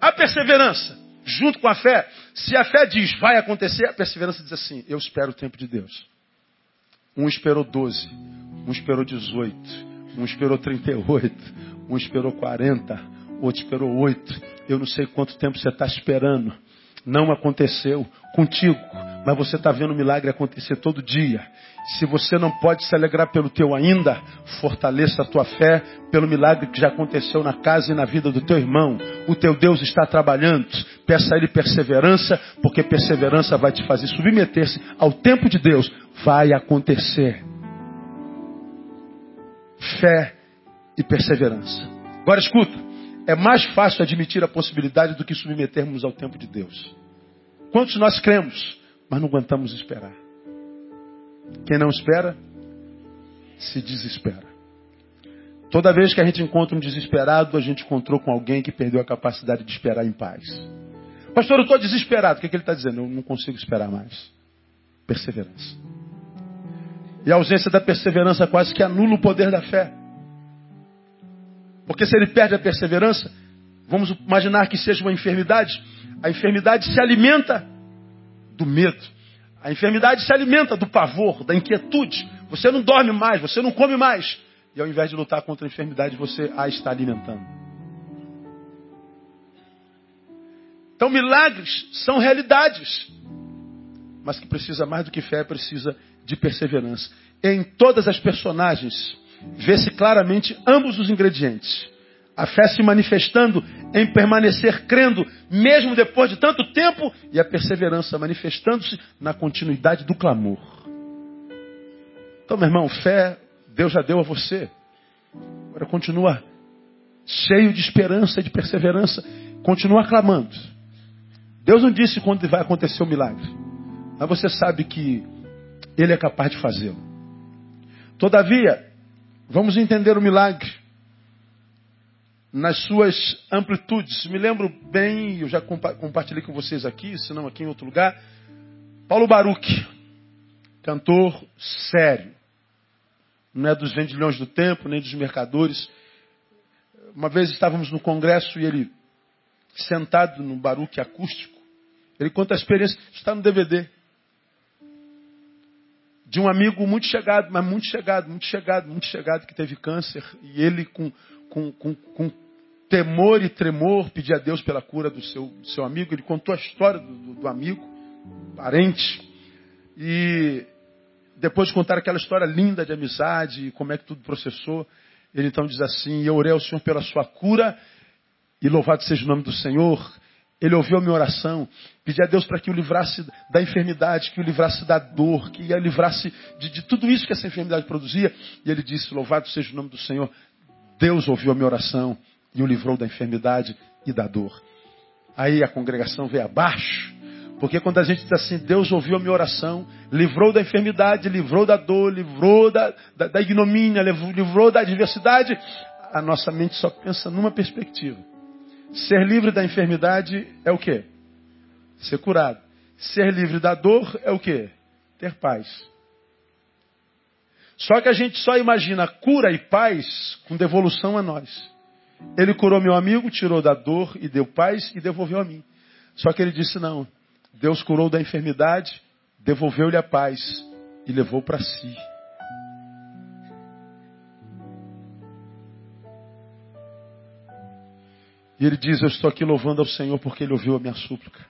A perseverança, junto com a fé, se a fé diz vai acontecer, a perseverança diz assim, eu espero o tempo de Deus. Um esperou 12, um esperou 18, um esperou 38, um esperou 40, outro esperou 8, eu não sei quanto tempo você está esperando. Não aconteceu contigo, mas você está vendo o milagre acontecer todo dia. Se você não pode se alegrar pelo teu ainda, fortaleça a tua fé pelo milagre que já aconteceu na casa e na vida do teu irmão. O teu Deus está trabalhando. Peça a Ele perseverança, porque perseverança vai te fazer submeter-se ao tempo de Deus. Vai acontecer. Fé e perseverança. Agora escuta. É mais fácil admitir a possibilidade do que submetermos ao tempo de Deus. Quantos nós cremos, mas não aguentamos esperar? Quem não espera, se desespera. Toda vez que a gente encontra um desesperado, a gente encontrou com alguém que perdeu a capacidade de esperar em paz. Pastor, eu estou desesperado. O que, é que ele está dizendo? Eu não consigo esperar mais. Perseverança. E a ausência da perseverança quase que anula o poder da fé. Porque se ele perde a perseverança, vamos imaginar que seja uma enfermidade, A enfermidade se alimenta do medo. A enfermidade se alimenta do pavor, da inquietude. Você não dorme mais, você não come mais. E ao invés de lutar contra a enfermidade, você a está alimentando. Então, milagres são realidades. Mas que precisa mais do que fé, precisa de perseverança. Em todas as personagens, vê-se claramente ambos os ingredientes. A fé se manifestando em permanecer crendo, mesmo depois de tanto tempo, e a perseverança manifestando-se na continuidade do clamor. Então, meu irmão, fé Deus já deu a você. Agora continua cheio de esperança e de perseverança. Continua clamando. Deus não disse quando vai acontecer o milagre. Mas você sabe que Ele é capaz de fazê-lo. Todavia, vamos entender o milagre nas suas amplitudes. Me lembro bem, eu já compartilhei com vocês aqui, se não aqui em outro lugar. Paulo Baruch, cantor sério. Não é dos vendilhões do tempo, nem dos mercadores. Uma vez estávamos no congresso e ele, sentado no Baruch acústico, ele conta a experiência, está no DVD. De um amigo muito chegado, mas muito chegado, muito chegado, muito chegado, que teve câncer. E ele, com, com, com, com temor e tremor, pedia a Deus pela cura do seu, do seu amigo. Ele contou a história do, do amigo, parente. E depois de contar aquela história linda de amizade, como é que tudo processou, ele então diz assim: Eu orei ao Senhor pela sua cura, e louvado seja o nome do Senhor. Ele ouviu a minha oração, pedi a Deus para que o livrasse da enfermidade, que o livrasse da dor, que o livrasse de, de tudo isso que essa enfermidade produzia. E ele disse: Louvado seja o nome do Senhor. Deus ouviu a minha oração e o livrou da enfermidade e da dor. Aí a congregação veio abaixo, porque quando a gente diz assim, Deus ouviu a minha oração, livrou da enfermidade, livrou da dor, livrou da, da, da ignomínia, livrou da adversidade, a nossa mente só pensa numa perspectiva. Ser livre da enfermidade é o quê? Ser curado. Ser livre da dor é o quê? Ter paz. Só que a gente só imagina cura e paz com devolução a nós. Ele curou meu amigo, tirou da dor e deu paz e devolveu a mim. Só que ele disse: não, Deus curou da enfermidade, devolveu-lhe a paz e levou para si. E ele diz: Eu estou aqui louvando ao Senhor porque ele ouviu a minha súplica.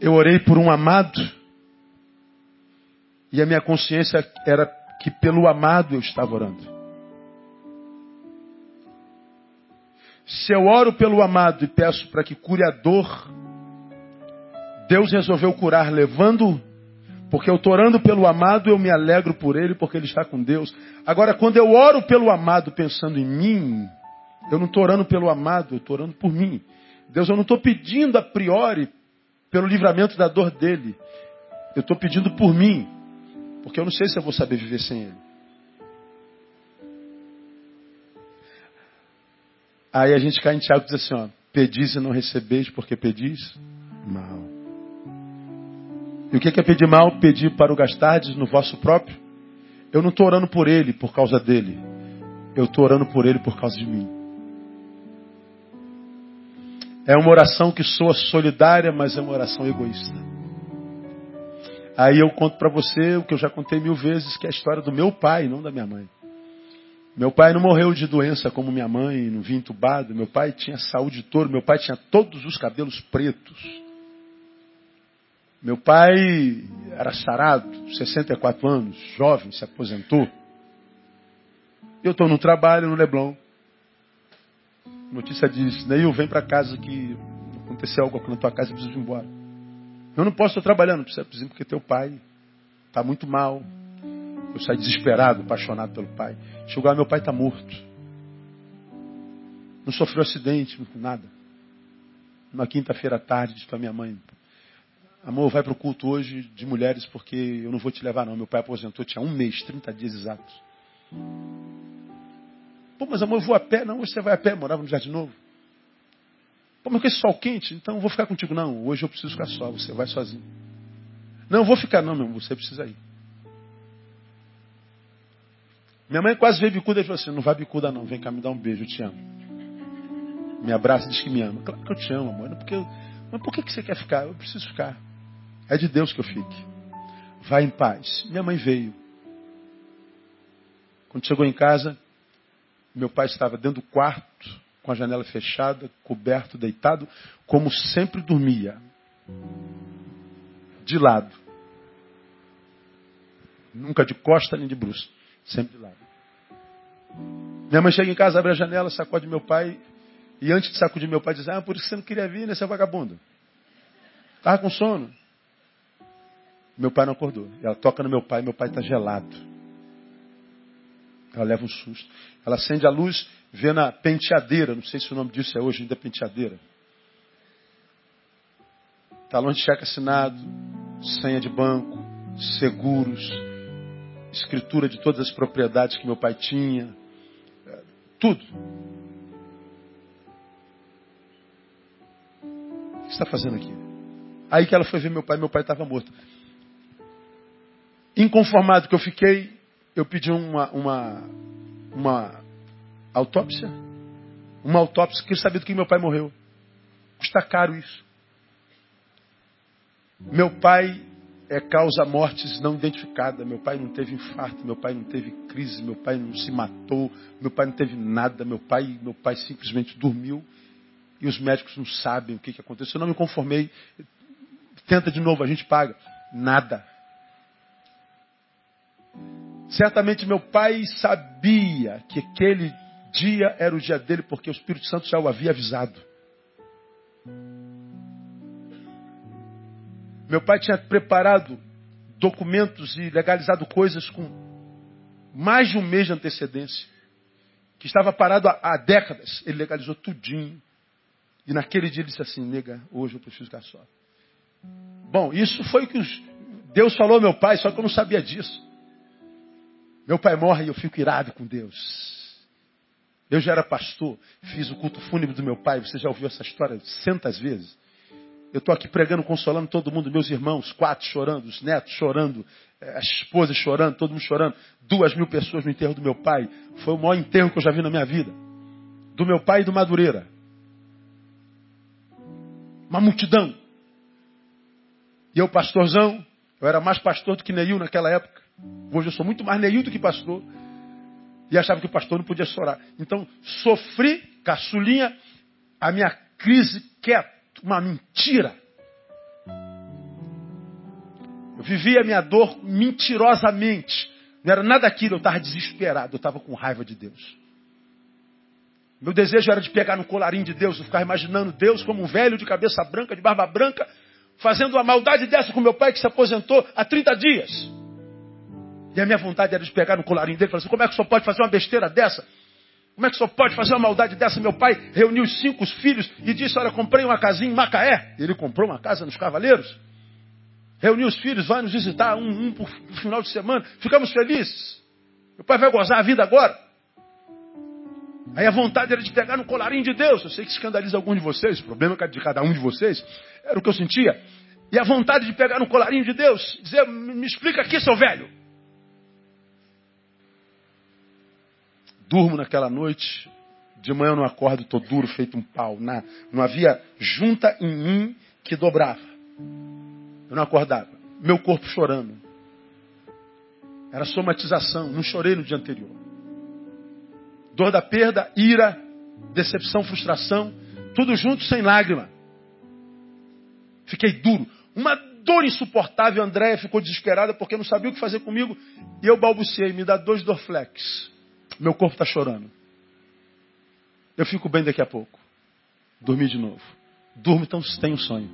Eu orei por um amado e a minha consciência era que pelo amado eu estava orando. Se eu oro pelo amado e peço para que cure a dor, Deus resolveu curar levando, porque eu estou orando pelo amado, eu me alegro por ele, porque ele está com Deus. Agora, quando eu oro pelo amado pensando em mim, eu não estou orando pelo amado, eu estou orando por mim. Deus, eu não estou pedindo a priori pelo livramento da dor dele. Eu estou pedindo por mim, porque eu não sei se eu vou saber viver sem ele. Aí a gente cai em Tiago e diz assim, ó, pedis e não recebeis porque pedis mal. E o que é pedir mal? Pedir para o gastardes no vosso próprio. Eu não estou orando por ele por causa dele. Eu estou orando por ele por causa de mim. É uma oração que soa solidária, mas é uma oração egoísta. Aí eu conto para você o que eu já contei mil vezes, que é a história do meu pai, não da minha mãe. Meu pai não morreu de doença como minha mãe, não vinha entubado. Meu pai tinha saúde de touro, meu pai tinha todos os cabelos pretos. Meu pai era sarado, 64 anos, jovem, se aposentou. Eu estou no trabalho no Leblon. Notícia diz, Neil, vem para casa que aconteceu algo aqui na tua casa e preciso ir embora. Eu não posso estar trabalhando, preciso ir porque teu pai está muito mal, eu saí desesperado, apaixonado pelo pai. Chegou lá, meu pai está morto. Não sofreu acidente, nada. Uma quinta-feira à tarde, disse para minha mãe: Amor, vai para o culto hoje de mulheres porque eu não vou te levar, não. Meu pai aposentou, tinha um mês, 30 dias exatos. Pô, mas amor, eu vou a pé. Não, hoje você vai a pé, morava no Jardim Novo. Pô, mas com esse sol quente, então eu vou ficar contigo. Não, hoje eu preciso ficar só, você vai sozinho. Não, eu vou ficar, não, meu amor, você precisa ir. Minha mãe quase veio bicuda e falou assim: Não vai bicuda, não, vem cá me dar um beijo, eu te amo. Me abraça e diz que me ama. Claro que eu te amo, amor. Porque eu, mas por que, que você quer ficar? Eu preciso ficar. É de Deus que eu fique. Vai em paz. Minha mãe veio. Quando chegou em casa, meu pai estava dentro do quarto, com a janela fechada, coberto, deitado, como sempre dormia. De lado. Nunca de costa nem de bruxo. Sempre de lado. Minha mãe chega em casa, abre a janela, sacode meu pai. E antes de sacudir meu pai, diz: Ah, por isso você não queria vir, né, seu vagabundo? Estava com sono. Meu pai não acordou. Ela toca no meu pai, meu pai está gelado. Ela leva um susto. Ela acende a luz, vê na penteadeira, não sei se o nome disso é hoje ainda penteadeira. Talão de cheque assinado, senha de banco, seguros, escritura de todas as propriedades que meu pai tinha, tudo. O que está fazendo aqui? Aí que ela foi ver meu pai, meu pai estava morto. Inconformado que eu fiquei, eu pedi uma, uma, uma autópsia. Uma autópsia, que eu sabia do que meu pai morreu. Custa caro isso. Meu pai é causa mortes não identificada. Meu pai não teve infarto, meu pai não teve crise, meu pai não se matou, meu pai não teve nada, meu pai, meu pai simplesmente dormiu e os médicos não sabem o que, que aconteceu. Eu não me conformei. Tenta de novo, a gente paga. Nada. Certamente meu pai sabia que aquele dia era o dia dele, porque o Espírito Santo já o havia avisado. Meu pai tinha preparado documentos e legalizado coisas com mais de um mês de antecedência. Que estava parado há, há décadas. Ele legalizou tudinho. E naquele dia ele disse assim, nega, hoje eu preciso ficar só. Bom, isso foi o que Deus falou ao meu pai, só que eu não sabia disso. Meu pai morre e eu fico irado com Deus. Eu já era pastor, fiz o culto fúnebre do meu pai, você já ouviu essa história centas vezes. Eu estou aqui pregando, consolando todo mundo, meus irmãos, quatro chorando, os netos chorando, eh, as esposas chorando, todo mundo chorando. Duas mil pessoas no enterro do meu pai. Foi o maior enterro que eu já vi na minha vida. Do meu pai e do Madureira. Uma multidão. E eu, pastorzão, eu era mais pastor do que Neil naquela época. Hoje eu sou muito mais Neil do que pastor. E achava que o pastor não podia chorar. Então, sofri, caçulinha, a minha crise quieto uma mentira. Eu vivia a minha dor mentirosamente. Não era nada aquilo, eu estava desesperado, eu estava com raiva de Deus. Meu desejo era de pegar no colarinho de Deus, eu ficava imaginando Deus como um velho de cabeça branca, de barba branca, fazendo uma maldade dessa com meu pai que se aposentou há 30 dias. E a minha vontade era de pegar no colarinho dele e falar assim: como é que só pode fazer uma besteira dessa? Como é que só pode fazer uma maldade dessa? Meu pai reuniu os cinco filhos e disse: Olha, comprei uma casinha em Macaé. Ele comprou uma casa nos Cavaleiros. Reuniu os filhos, vai nos visitar um, um por, final de semana. Ficamos felizes. Meu pai vai gozar a vida agora. Aí a vontade era de pegar no colarinho de Deus. Eu sei que escandaliza algum de vocês, o problema é de cada um de vocês era o que eu sentia. E a vontade de pegar no colarinho de Deus, dizer: Me explica aqui, seu velho. Durmo naquela noite, de manhã eu não acordo, estou duro, feito um pau. Não, não havia junta em mim que dobrava. Eu não acordava. Meu corpo chorando. Era somatização, não chorei no dia anterior. Dor da perda, ira, decepção, frustração, tudo junto sem lágrima. Fiquei duro. Uma dor insuportável. Andréia ficou desesperada porque não sabia o que fazer comigo. E eu balbuciei, me dá dois Dorflex. Meu corpo está chorando. Eu fico bem daqui a pouco. Dormi de novo. Durmo, então tenho um sonho.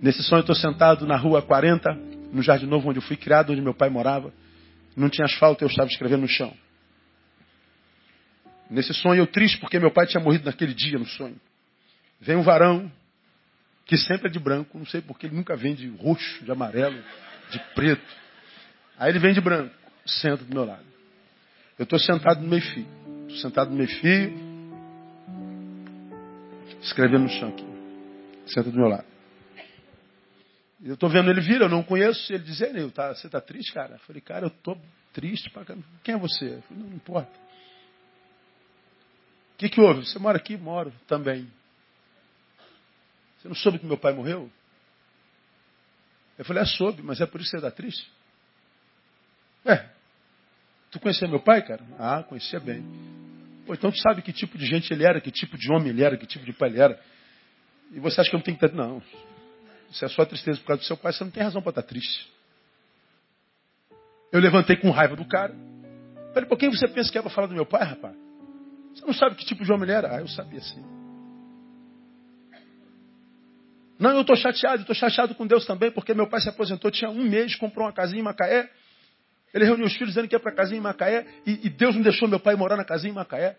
Nesse sonho estou sentado na rua 40, no Jardim Novo, onde eu fui criado, onde meu pai morava. Não tinha asfalto, eu estava escrevendo no chão. Nesse sonho eu triste porque meu pai tinha morrido naquele dia no sonho. Vem um varão que sempre é de branco, não sei porque ele nunca vem de roxo, de amarelo, de preto. Aí ele vem de branco, senta do meu lado. Eu estou sentado no meio fio. Estou sentado no meio fio, escrevendo no chão aqui. Senta do meu lado. Eu estou vendo ele vir, eu não conheço. Ele diz, Enil, tá, você está triste, cara? Eu falei, cara, eu estou triste. Pra... Quem é você? Eu falei, não, não importa. O que, que houve? Você mora aqui? Moro também. Você não soube que meu pai morreu? Eu falei, é, soube, mas é por isso que você está triste? É. Tu conhecia meu pai, cara? Ah, conhecia bem. Pô, então tu sabe que tipo de gente ele era, que tipo de homem ele era, que tipo de pai ele era. E você acha que eu não tenho que estar. Não. Isso é só tristeza por causa do seu pai, você não tem razão para estar triste. Eu levantei com raiva do cara. Falei, por quem você pensa que é para falar do meu pai, rapaz? Você não sabe que tipo de homem ele era? Ah, eu sabia sim. Não, eu estou chateado, estou chateado com Deus também, porque meu pai se aposentou, tinha um mês, comprou uma casinha em Macaé. Ele reuniu os filhos dizendo que ia para a casinha em Macaé, e, e, Deus não deixou meu pai morar na casinha em Macaé.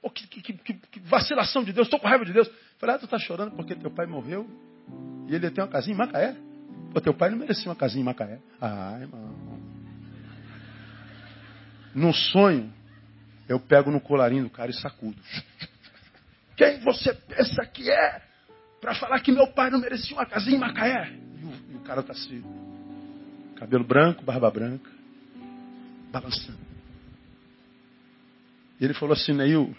Pô, que, que, que, que vacilação de Deus, estou com raiva de Deus. Falei, ah, tu está chorando porque teu pai morreu e ele tem uma casinha em Macaé? Pô, teu pai não merecia uma casinha em Macaé. Ah, irmão. Num sonho, eu pego no colarinho do cara e sacudo. [laughs] Quem você pensa que é? para falar que meu pai não merecia uma casinha em Macaé. E o, e o cara está assim, cabelo branco, barba branca, balançando. E ele falou assim, Neil,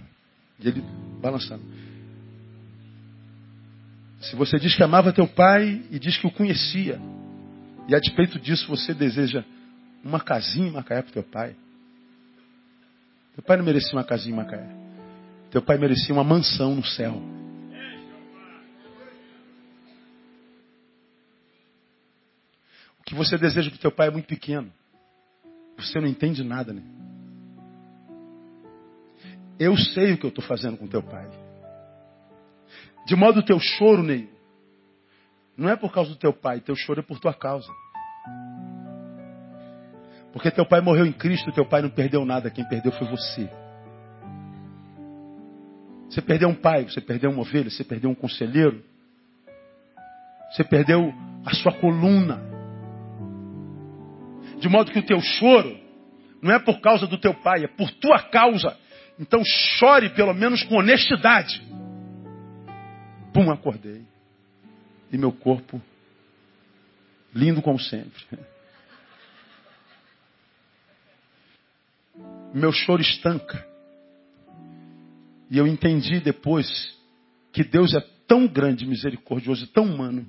e ele balançando. Se você diz que amava teu pai e diz que o conhecia, e a despeito disso você deseja uma casinha em Macaé para teu pai, teu pai não merecia uma casinha em Macaé. Teu pai merecia uma mansão no céu. Que você deseja para o teu pai é muito pequeno. Você não entende nada, né? Eu sei o que eu estou fazendo com teu pai. De modo teu choro, Ney, não é por causa do teu pai, teu choro é por tua causa. Porque teu pai morreu em Cristo, teu pai não perdeu nada, quem perdeu foi você. Você perdeu um pai, você perdeu uma ovelha, você perdeu um conselheiro, você perdeu a sua coluna. De modo que o teu choro não é por causa do teu pai, é por tua causa. Então chore pelo menos com honestidade. Pum, acordei. E meu corpo, lindo como sempre. Meu choro estanca. E eu entendi depois que Deus é tão grande, misericordioso e tão humano,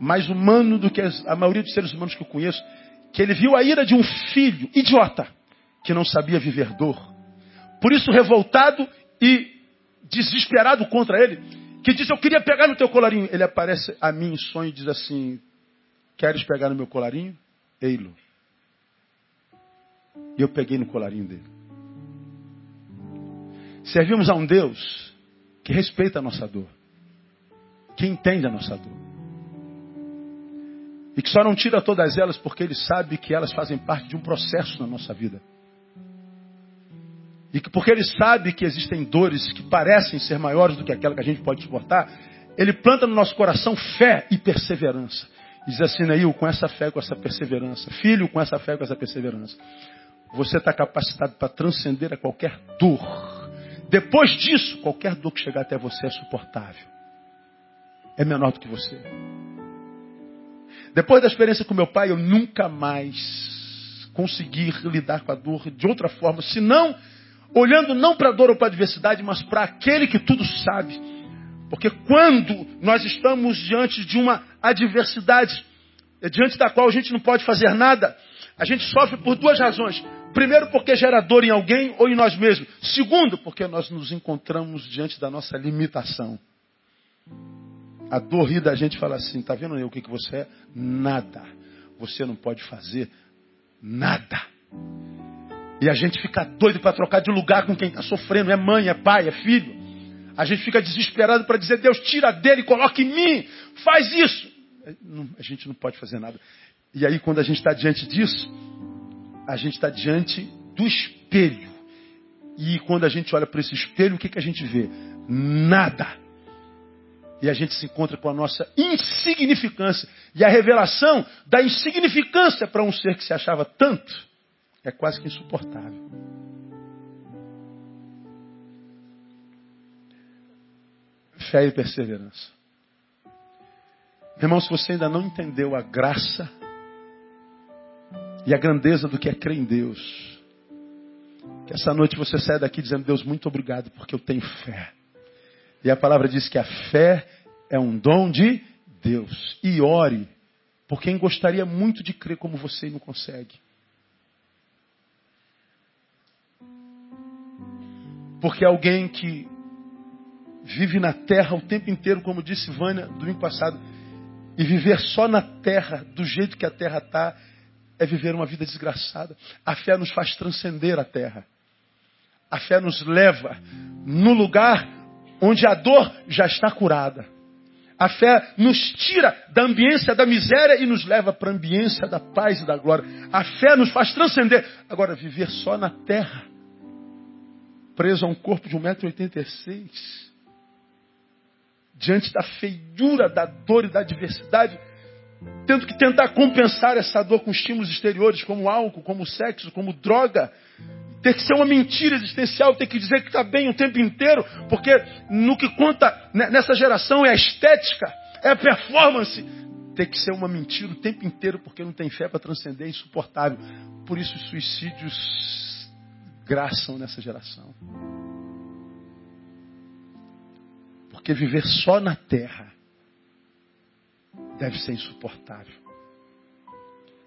mais humano do que a maioria dos seres humanos que eu conheço, que ele viu a ira de um filho idiota que não sabia viver dor. Por isso, revoltado e desesperado contra ele, que diz: Eu queria pegar no teu colarinho. Ele aparece a mim em sonho e diz assim: Queres pegar no meu colarinho? Ei-lo. E eu peguei no colarinho dele. Servimos a um Deus que respeita a nossa dor, que entende a nossa dor. E que só não tira todas elas porque ele sabe que elas fazem parte de um processo na nossa vida. E que porque ele sabe que existem dores que parecem ser maiores do que aquela que a gente pode suportar, ele planta no nosso coração fé e perseverança. Diz assim, Neil, com essa fé, com essa perseverança, filho, com essa fé, com essa perseverança, você está capacitado para transcender a qualquer dor. Depois disso, qualquer dor que chegar até você é suportável. É menor do que você. Depois da experiência com meu pai, eu nunca mais consegui lidar com a dor de outra forma, senão olhando não para a dor ou para a adversidade, mas para aquele que tudo sabe. Porque quando nós estamos diante de uma adversidade, diante da qual a gente não pode fazer nada, a gente sofre por duas razões. Primeiro, porque gera dor em alguém ou em nós mesmos. Segundo, porque nós nos encontramos diante da nossa limitação. A dor ri da gente fala assim, tá vendo o que, que você é? Nada. Você não pode fazer nada. E a gente fica doido para trocar de lugar com quem está sofrendo. É mãe, é pai, é filho. A gente fica desesperado para dizer, Deus, tira dele, coloca em mim, faz isso. A gente não pode fazer nada. E aí, quando a gente está diante disso, a gente está diante do espelho. E quando a gente olha para esse espelho, o que, que a gente vê? Nada. E a gente se encontra com a nossa insignificância. E a revelação da insignificância para um ser que se achava tanto é quase que insuportável. Fé e perseverança. Irmão, se você ainda não entendeu a graça e a grandeza do que é crer em Deus, Que essa noite você saia daqui dizendo, Deus, muito obrigado, porque eu tenho fé. E a palavra diz que a fé é um dom de Deus. E ore por quem gostaria muito de crer como você e não consegue. Porque alguém que vive na terra o tempo inteiro, como disse Vânia domingo passado, e viver só na terra, do jeito que a terra está, é viver uma vida desgraçada. A fé nos faz transcender a terra. A fé nos leva no lugar onde a dor já está curada. A fé nos tira da ambiência da miséria e nos leva para a ambiência da paz e da glória. A fé nos faz transcender. Agora, viver só na terra, preso a um corpo de 1,86m, diante da feiura, da dor e da adversidade, tendo que tentar compensar essa dor com estímulos exteriores, como álcool, como sexo, como droga. Ter que ser uma mentira existencial, ter que dizer que está bem o tempo inteiro, porque no que conta nessa geração é a estética, é a performance. Ter que ser uma mentira o tempo inteiro, porque não tem fé para transcender, é insuportável. Por isso os suicídios graçam nessa geração. Porque viver só na terra deve ser insuportável.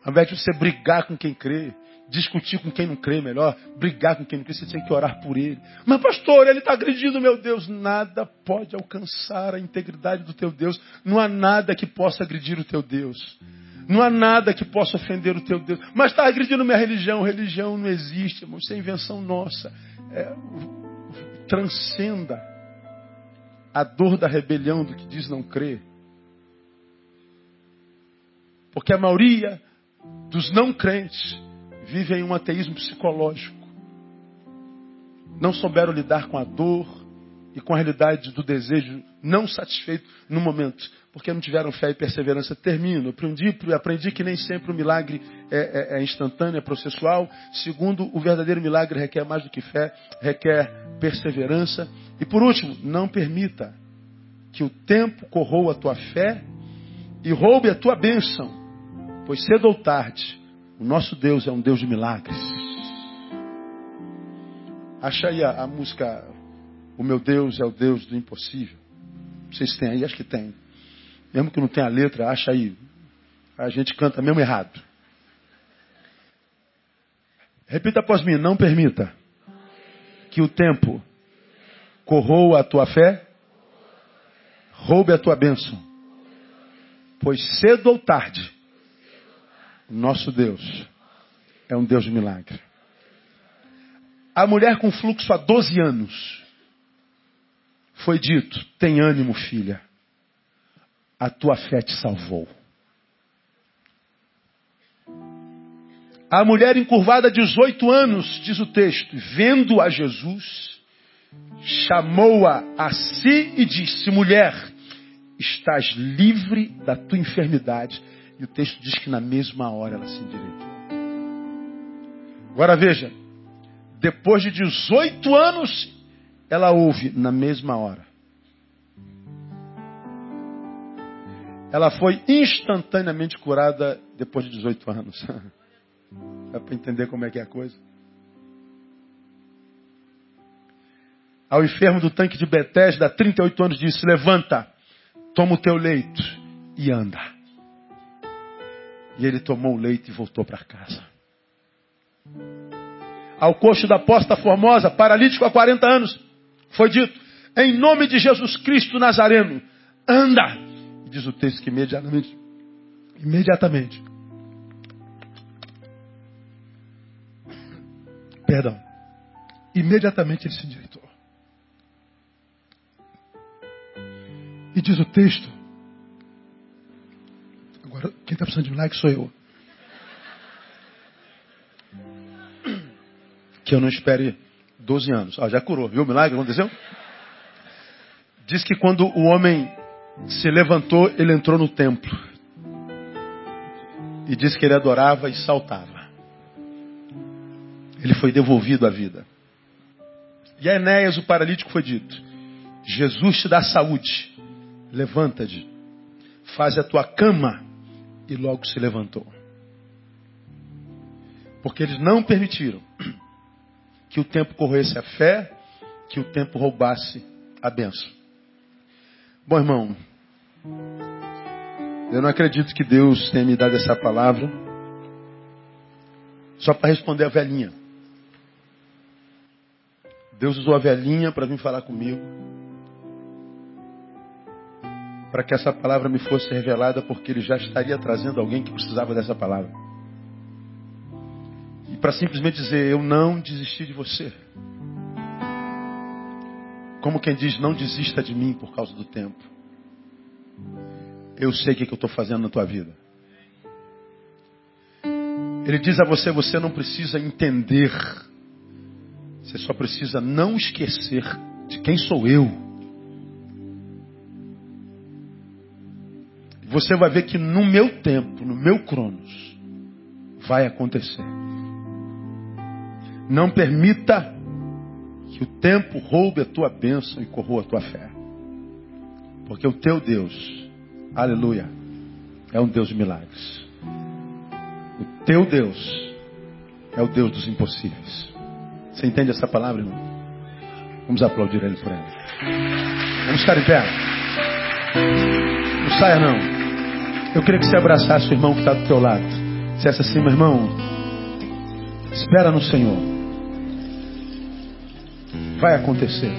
Ao invés de você brigar com quem crê, discutir com quem não crê melhor, brigar com quem não crê, você tem que orar por ele. Mas pastor, ele está agredindo meu Deus. Nada pode alcançar a integridade do teu Deus. Não há nada que possa agredir o teu Deus. Não há nada que possa ofender o teu Deus. Mas está agredindo minha religião. Religião não existe, irmão. Isso é invenção nossa. É, transcenda a dor da rebelião do que diz não crer. Porque a maioria dos não crentes vivem um ateísmo psicológico. Não souberam lidar com a dor e com a realidade do desejo não satisfeito no momento, porque não tiveram fé e perseverança. Termino. Aprendi, aprendi que nem sempre o milagre é, é, é instantâneo, é processual. Segundo, o verdadeiro milagre requer mais do que fé, requer perseverança. E por último, não permita que o tempo corroa a tua fé e roube a tua bênção Pois cedo ou tarde, o nosso Deus é um Deus de milagres. Acha aí a, a música O meu Deus é o Deus do impossível. Vocês têm aí? Acho que tem. Mesmo que não tenha letra, acha aí. A gente canta mesmo errado. Repita após mim, não permita que o tempo corroa a tua fé, roube a tua bênção. Pois cedo ou tarde, nosso Deus é um Deus de milagre. A mulher com fluxo há 12 anos foi dito: tem ânimo, filha, a tua fé te salvou. A mulher encurvada 18 anos, diz o texto, vendo a Jesus, chamou-a a si e disse: Mulher, estás livre da tua enfermidade. E o texto diz que na mesma hora ela se endireitou. Agora veja, depois de 18 anos, ela ouve na mesma hora. Ela foi instantaneamente curada depois de 18 anos. [laughs] Dá para entender como é que é a coisa? Ao enfermo do tanque de Betesda, 38 anos, disse: Levanta, toma o teu leito e anda. E ele tomou o leite e voltou para casa. Ao coxo da Posta Formosa, paralítico há 40 anos, foi dito: Em nome de Jesus Cristo Nazareno, anda. E diz o texto que imediatamente, imediatamente, perdão, imediatamente ele se endireitou. E diz o texto Agora, quem está precisando de milagre sou eu. Que eu não espere 12 anos. Ah, já curou, viu o milagre aconteceu? Diz que quando o homem se levantou, ele entrou no templo. E disse que ele adorava e saltava. Ele foi devolvido à vida. E a Enéas, o paralítico, foi dito: Jesus te dá saúde. Levanta-te, faz a tua cama e logo se levantou. Porque eles não permitiram que o tempo corroesse a fé, que o tempo roubasse a benção. Bom, irmão, eu não acredito que Deus tenha me dado essa palavra só para responder a velhinha. Deus usou a velhinha para vir falar comigo. Para que essa palavra me fosse revelada, porque Ele já estaria trazendo alguém que precisava dessa palavra. E para simplesmente dizer: Eu não desisti de você. Como quem diz: Não desista de mim por causa do tempo. Eu sei o que, é que eu estou fazendo na tua vida. Ele diz a você: Você não precisa entender você só precisa não esquecer de quem sou eu. Você vai ver que no meu tempo, no meu cronos, vai acontecer. Não permita que o tempo roube a tua bênção e corroa a tua fé. Porque o teu Deus, aleluia, é um Deus de milagres. O teu Deus é o Deus dos impossíveis. Você entende essa palavra, irmão? Vamos aplaudir ele por ela. Vamos ficar em pé. Não saia não. Eu queria que você abraçasse o irmão que está do teu lado. Dissesse assim, meu irmão, espera no Senhor. Vai acontecer.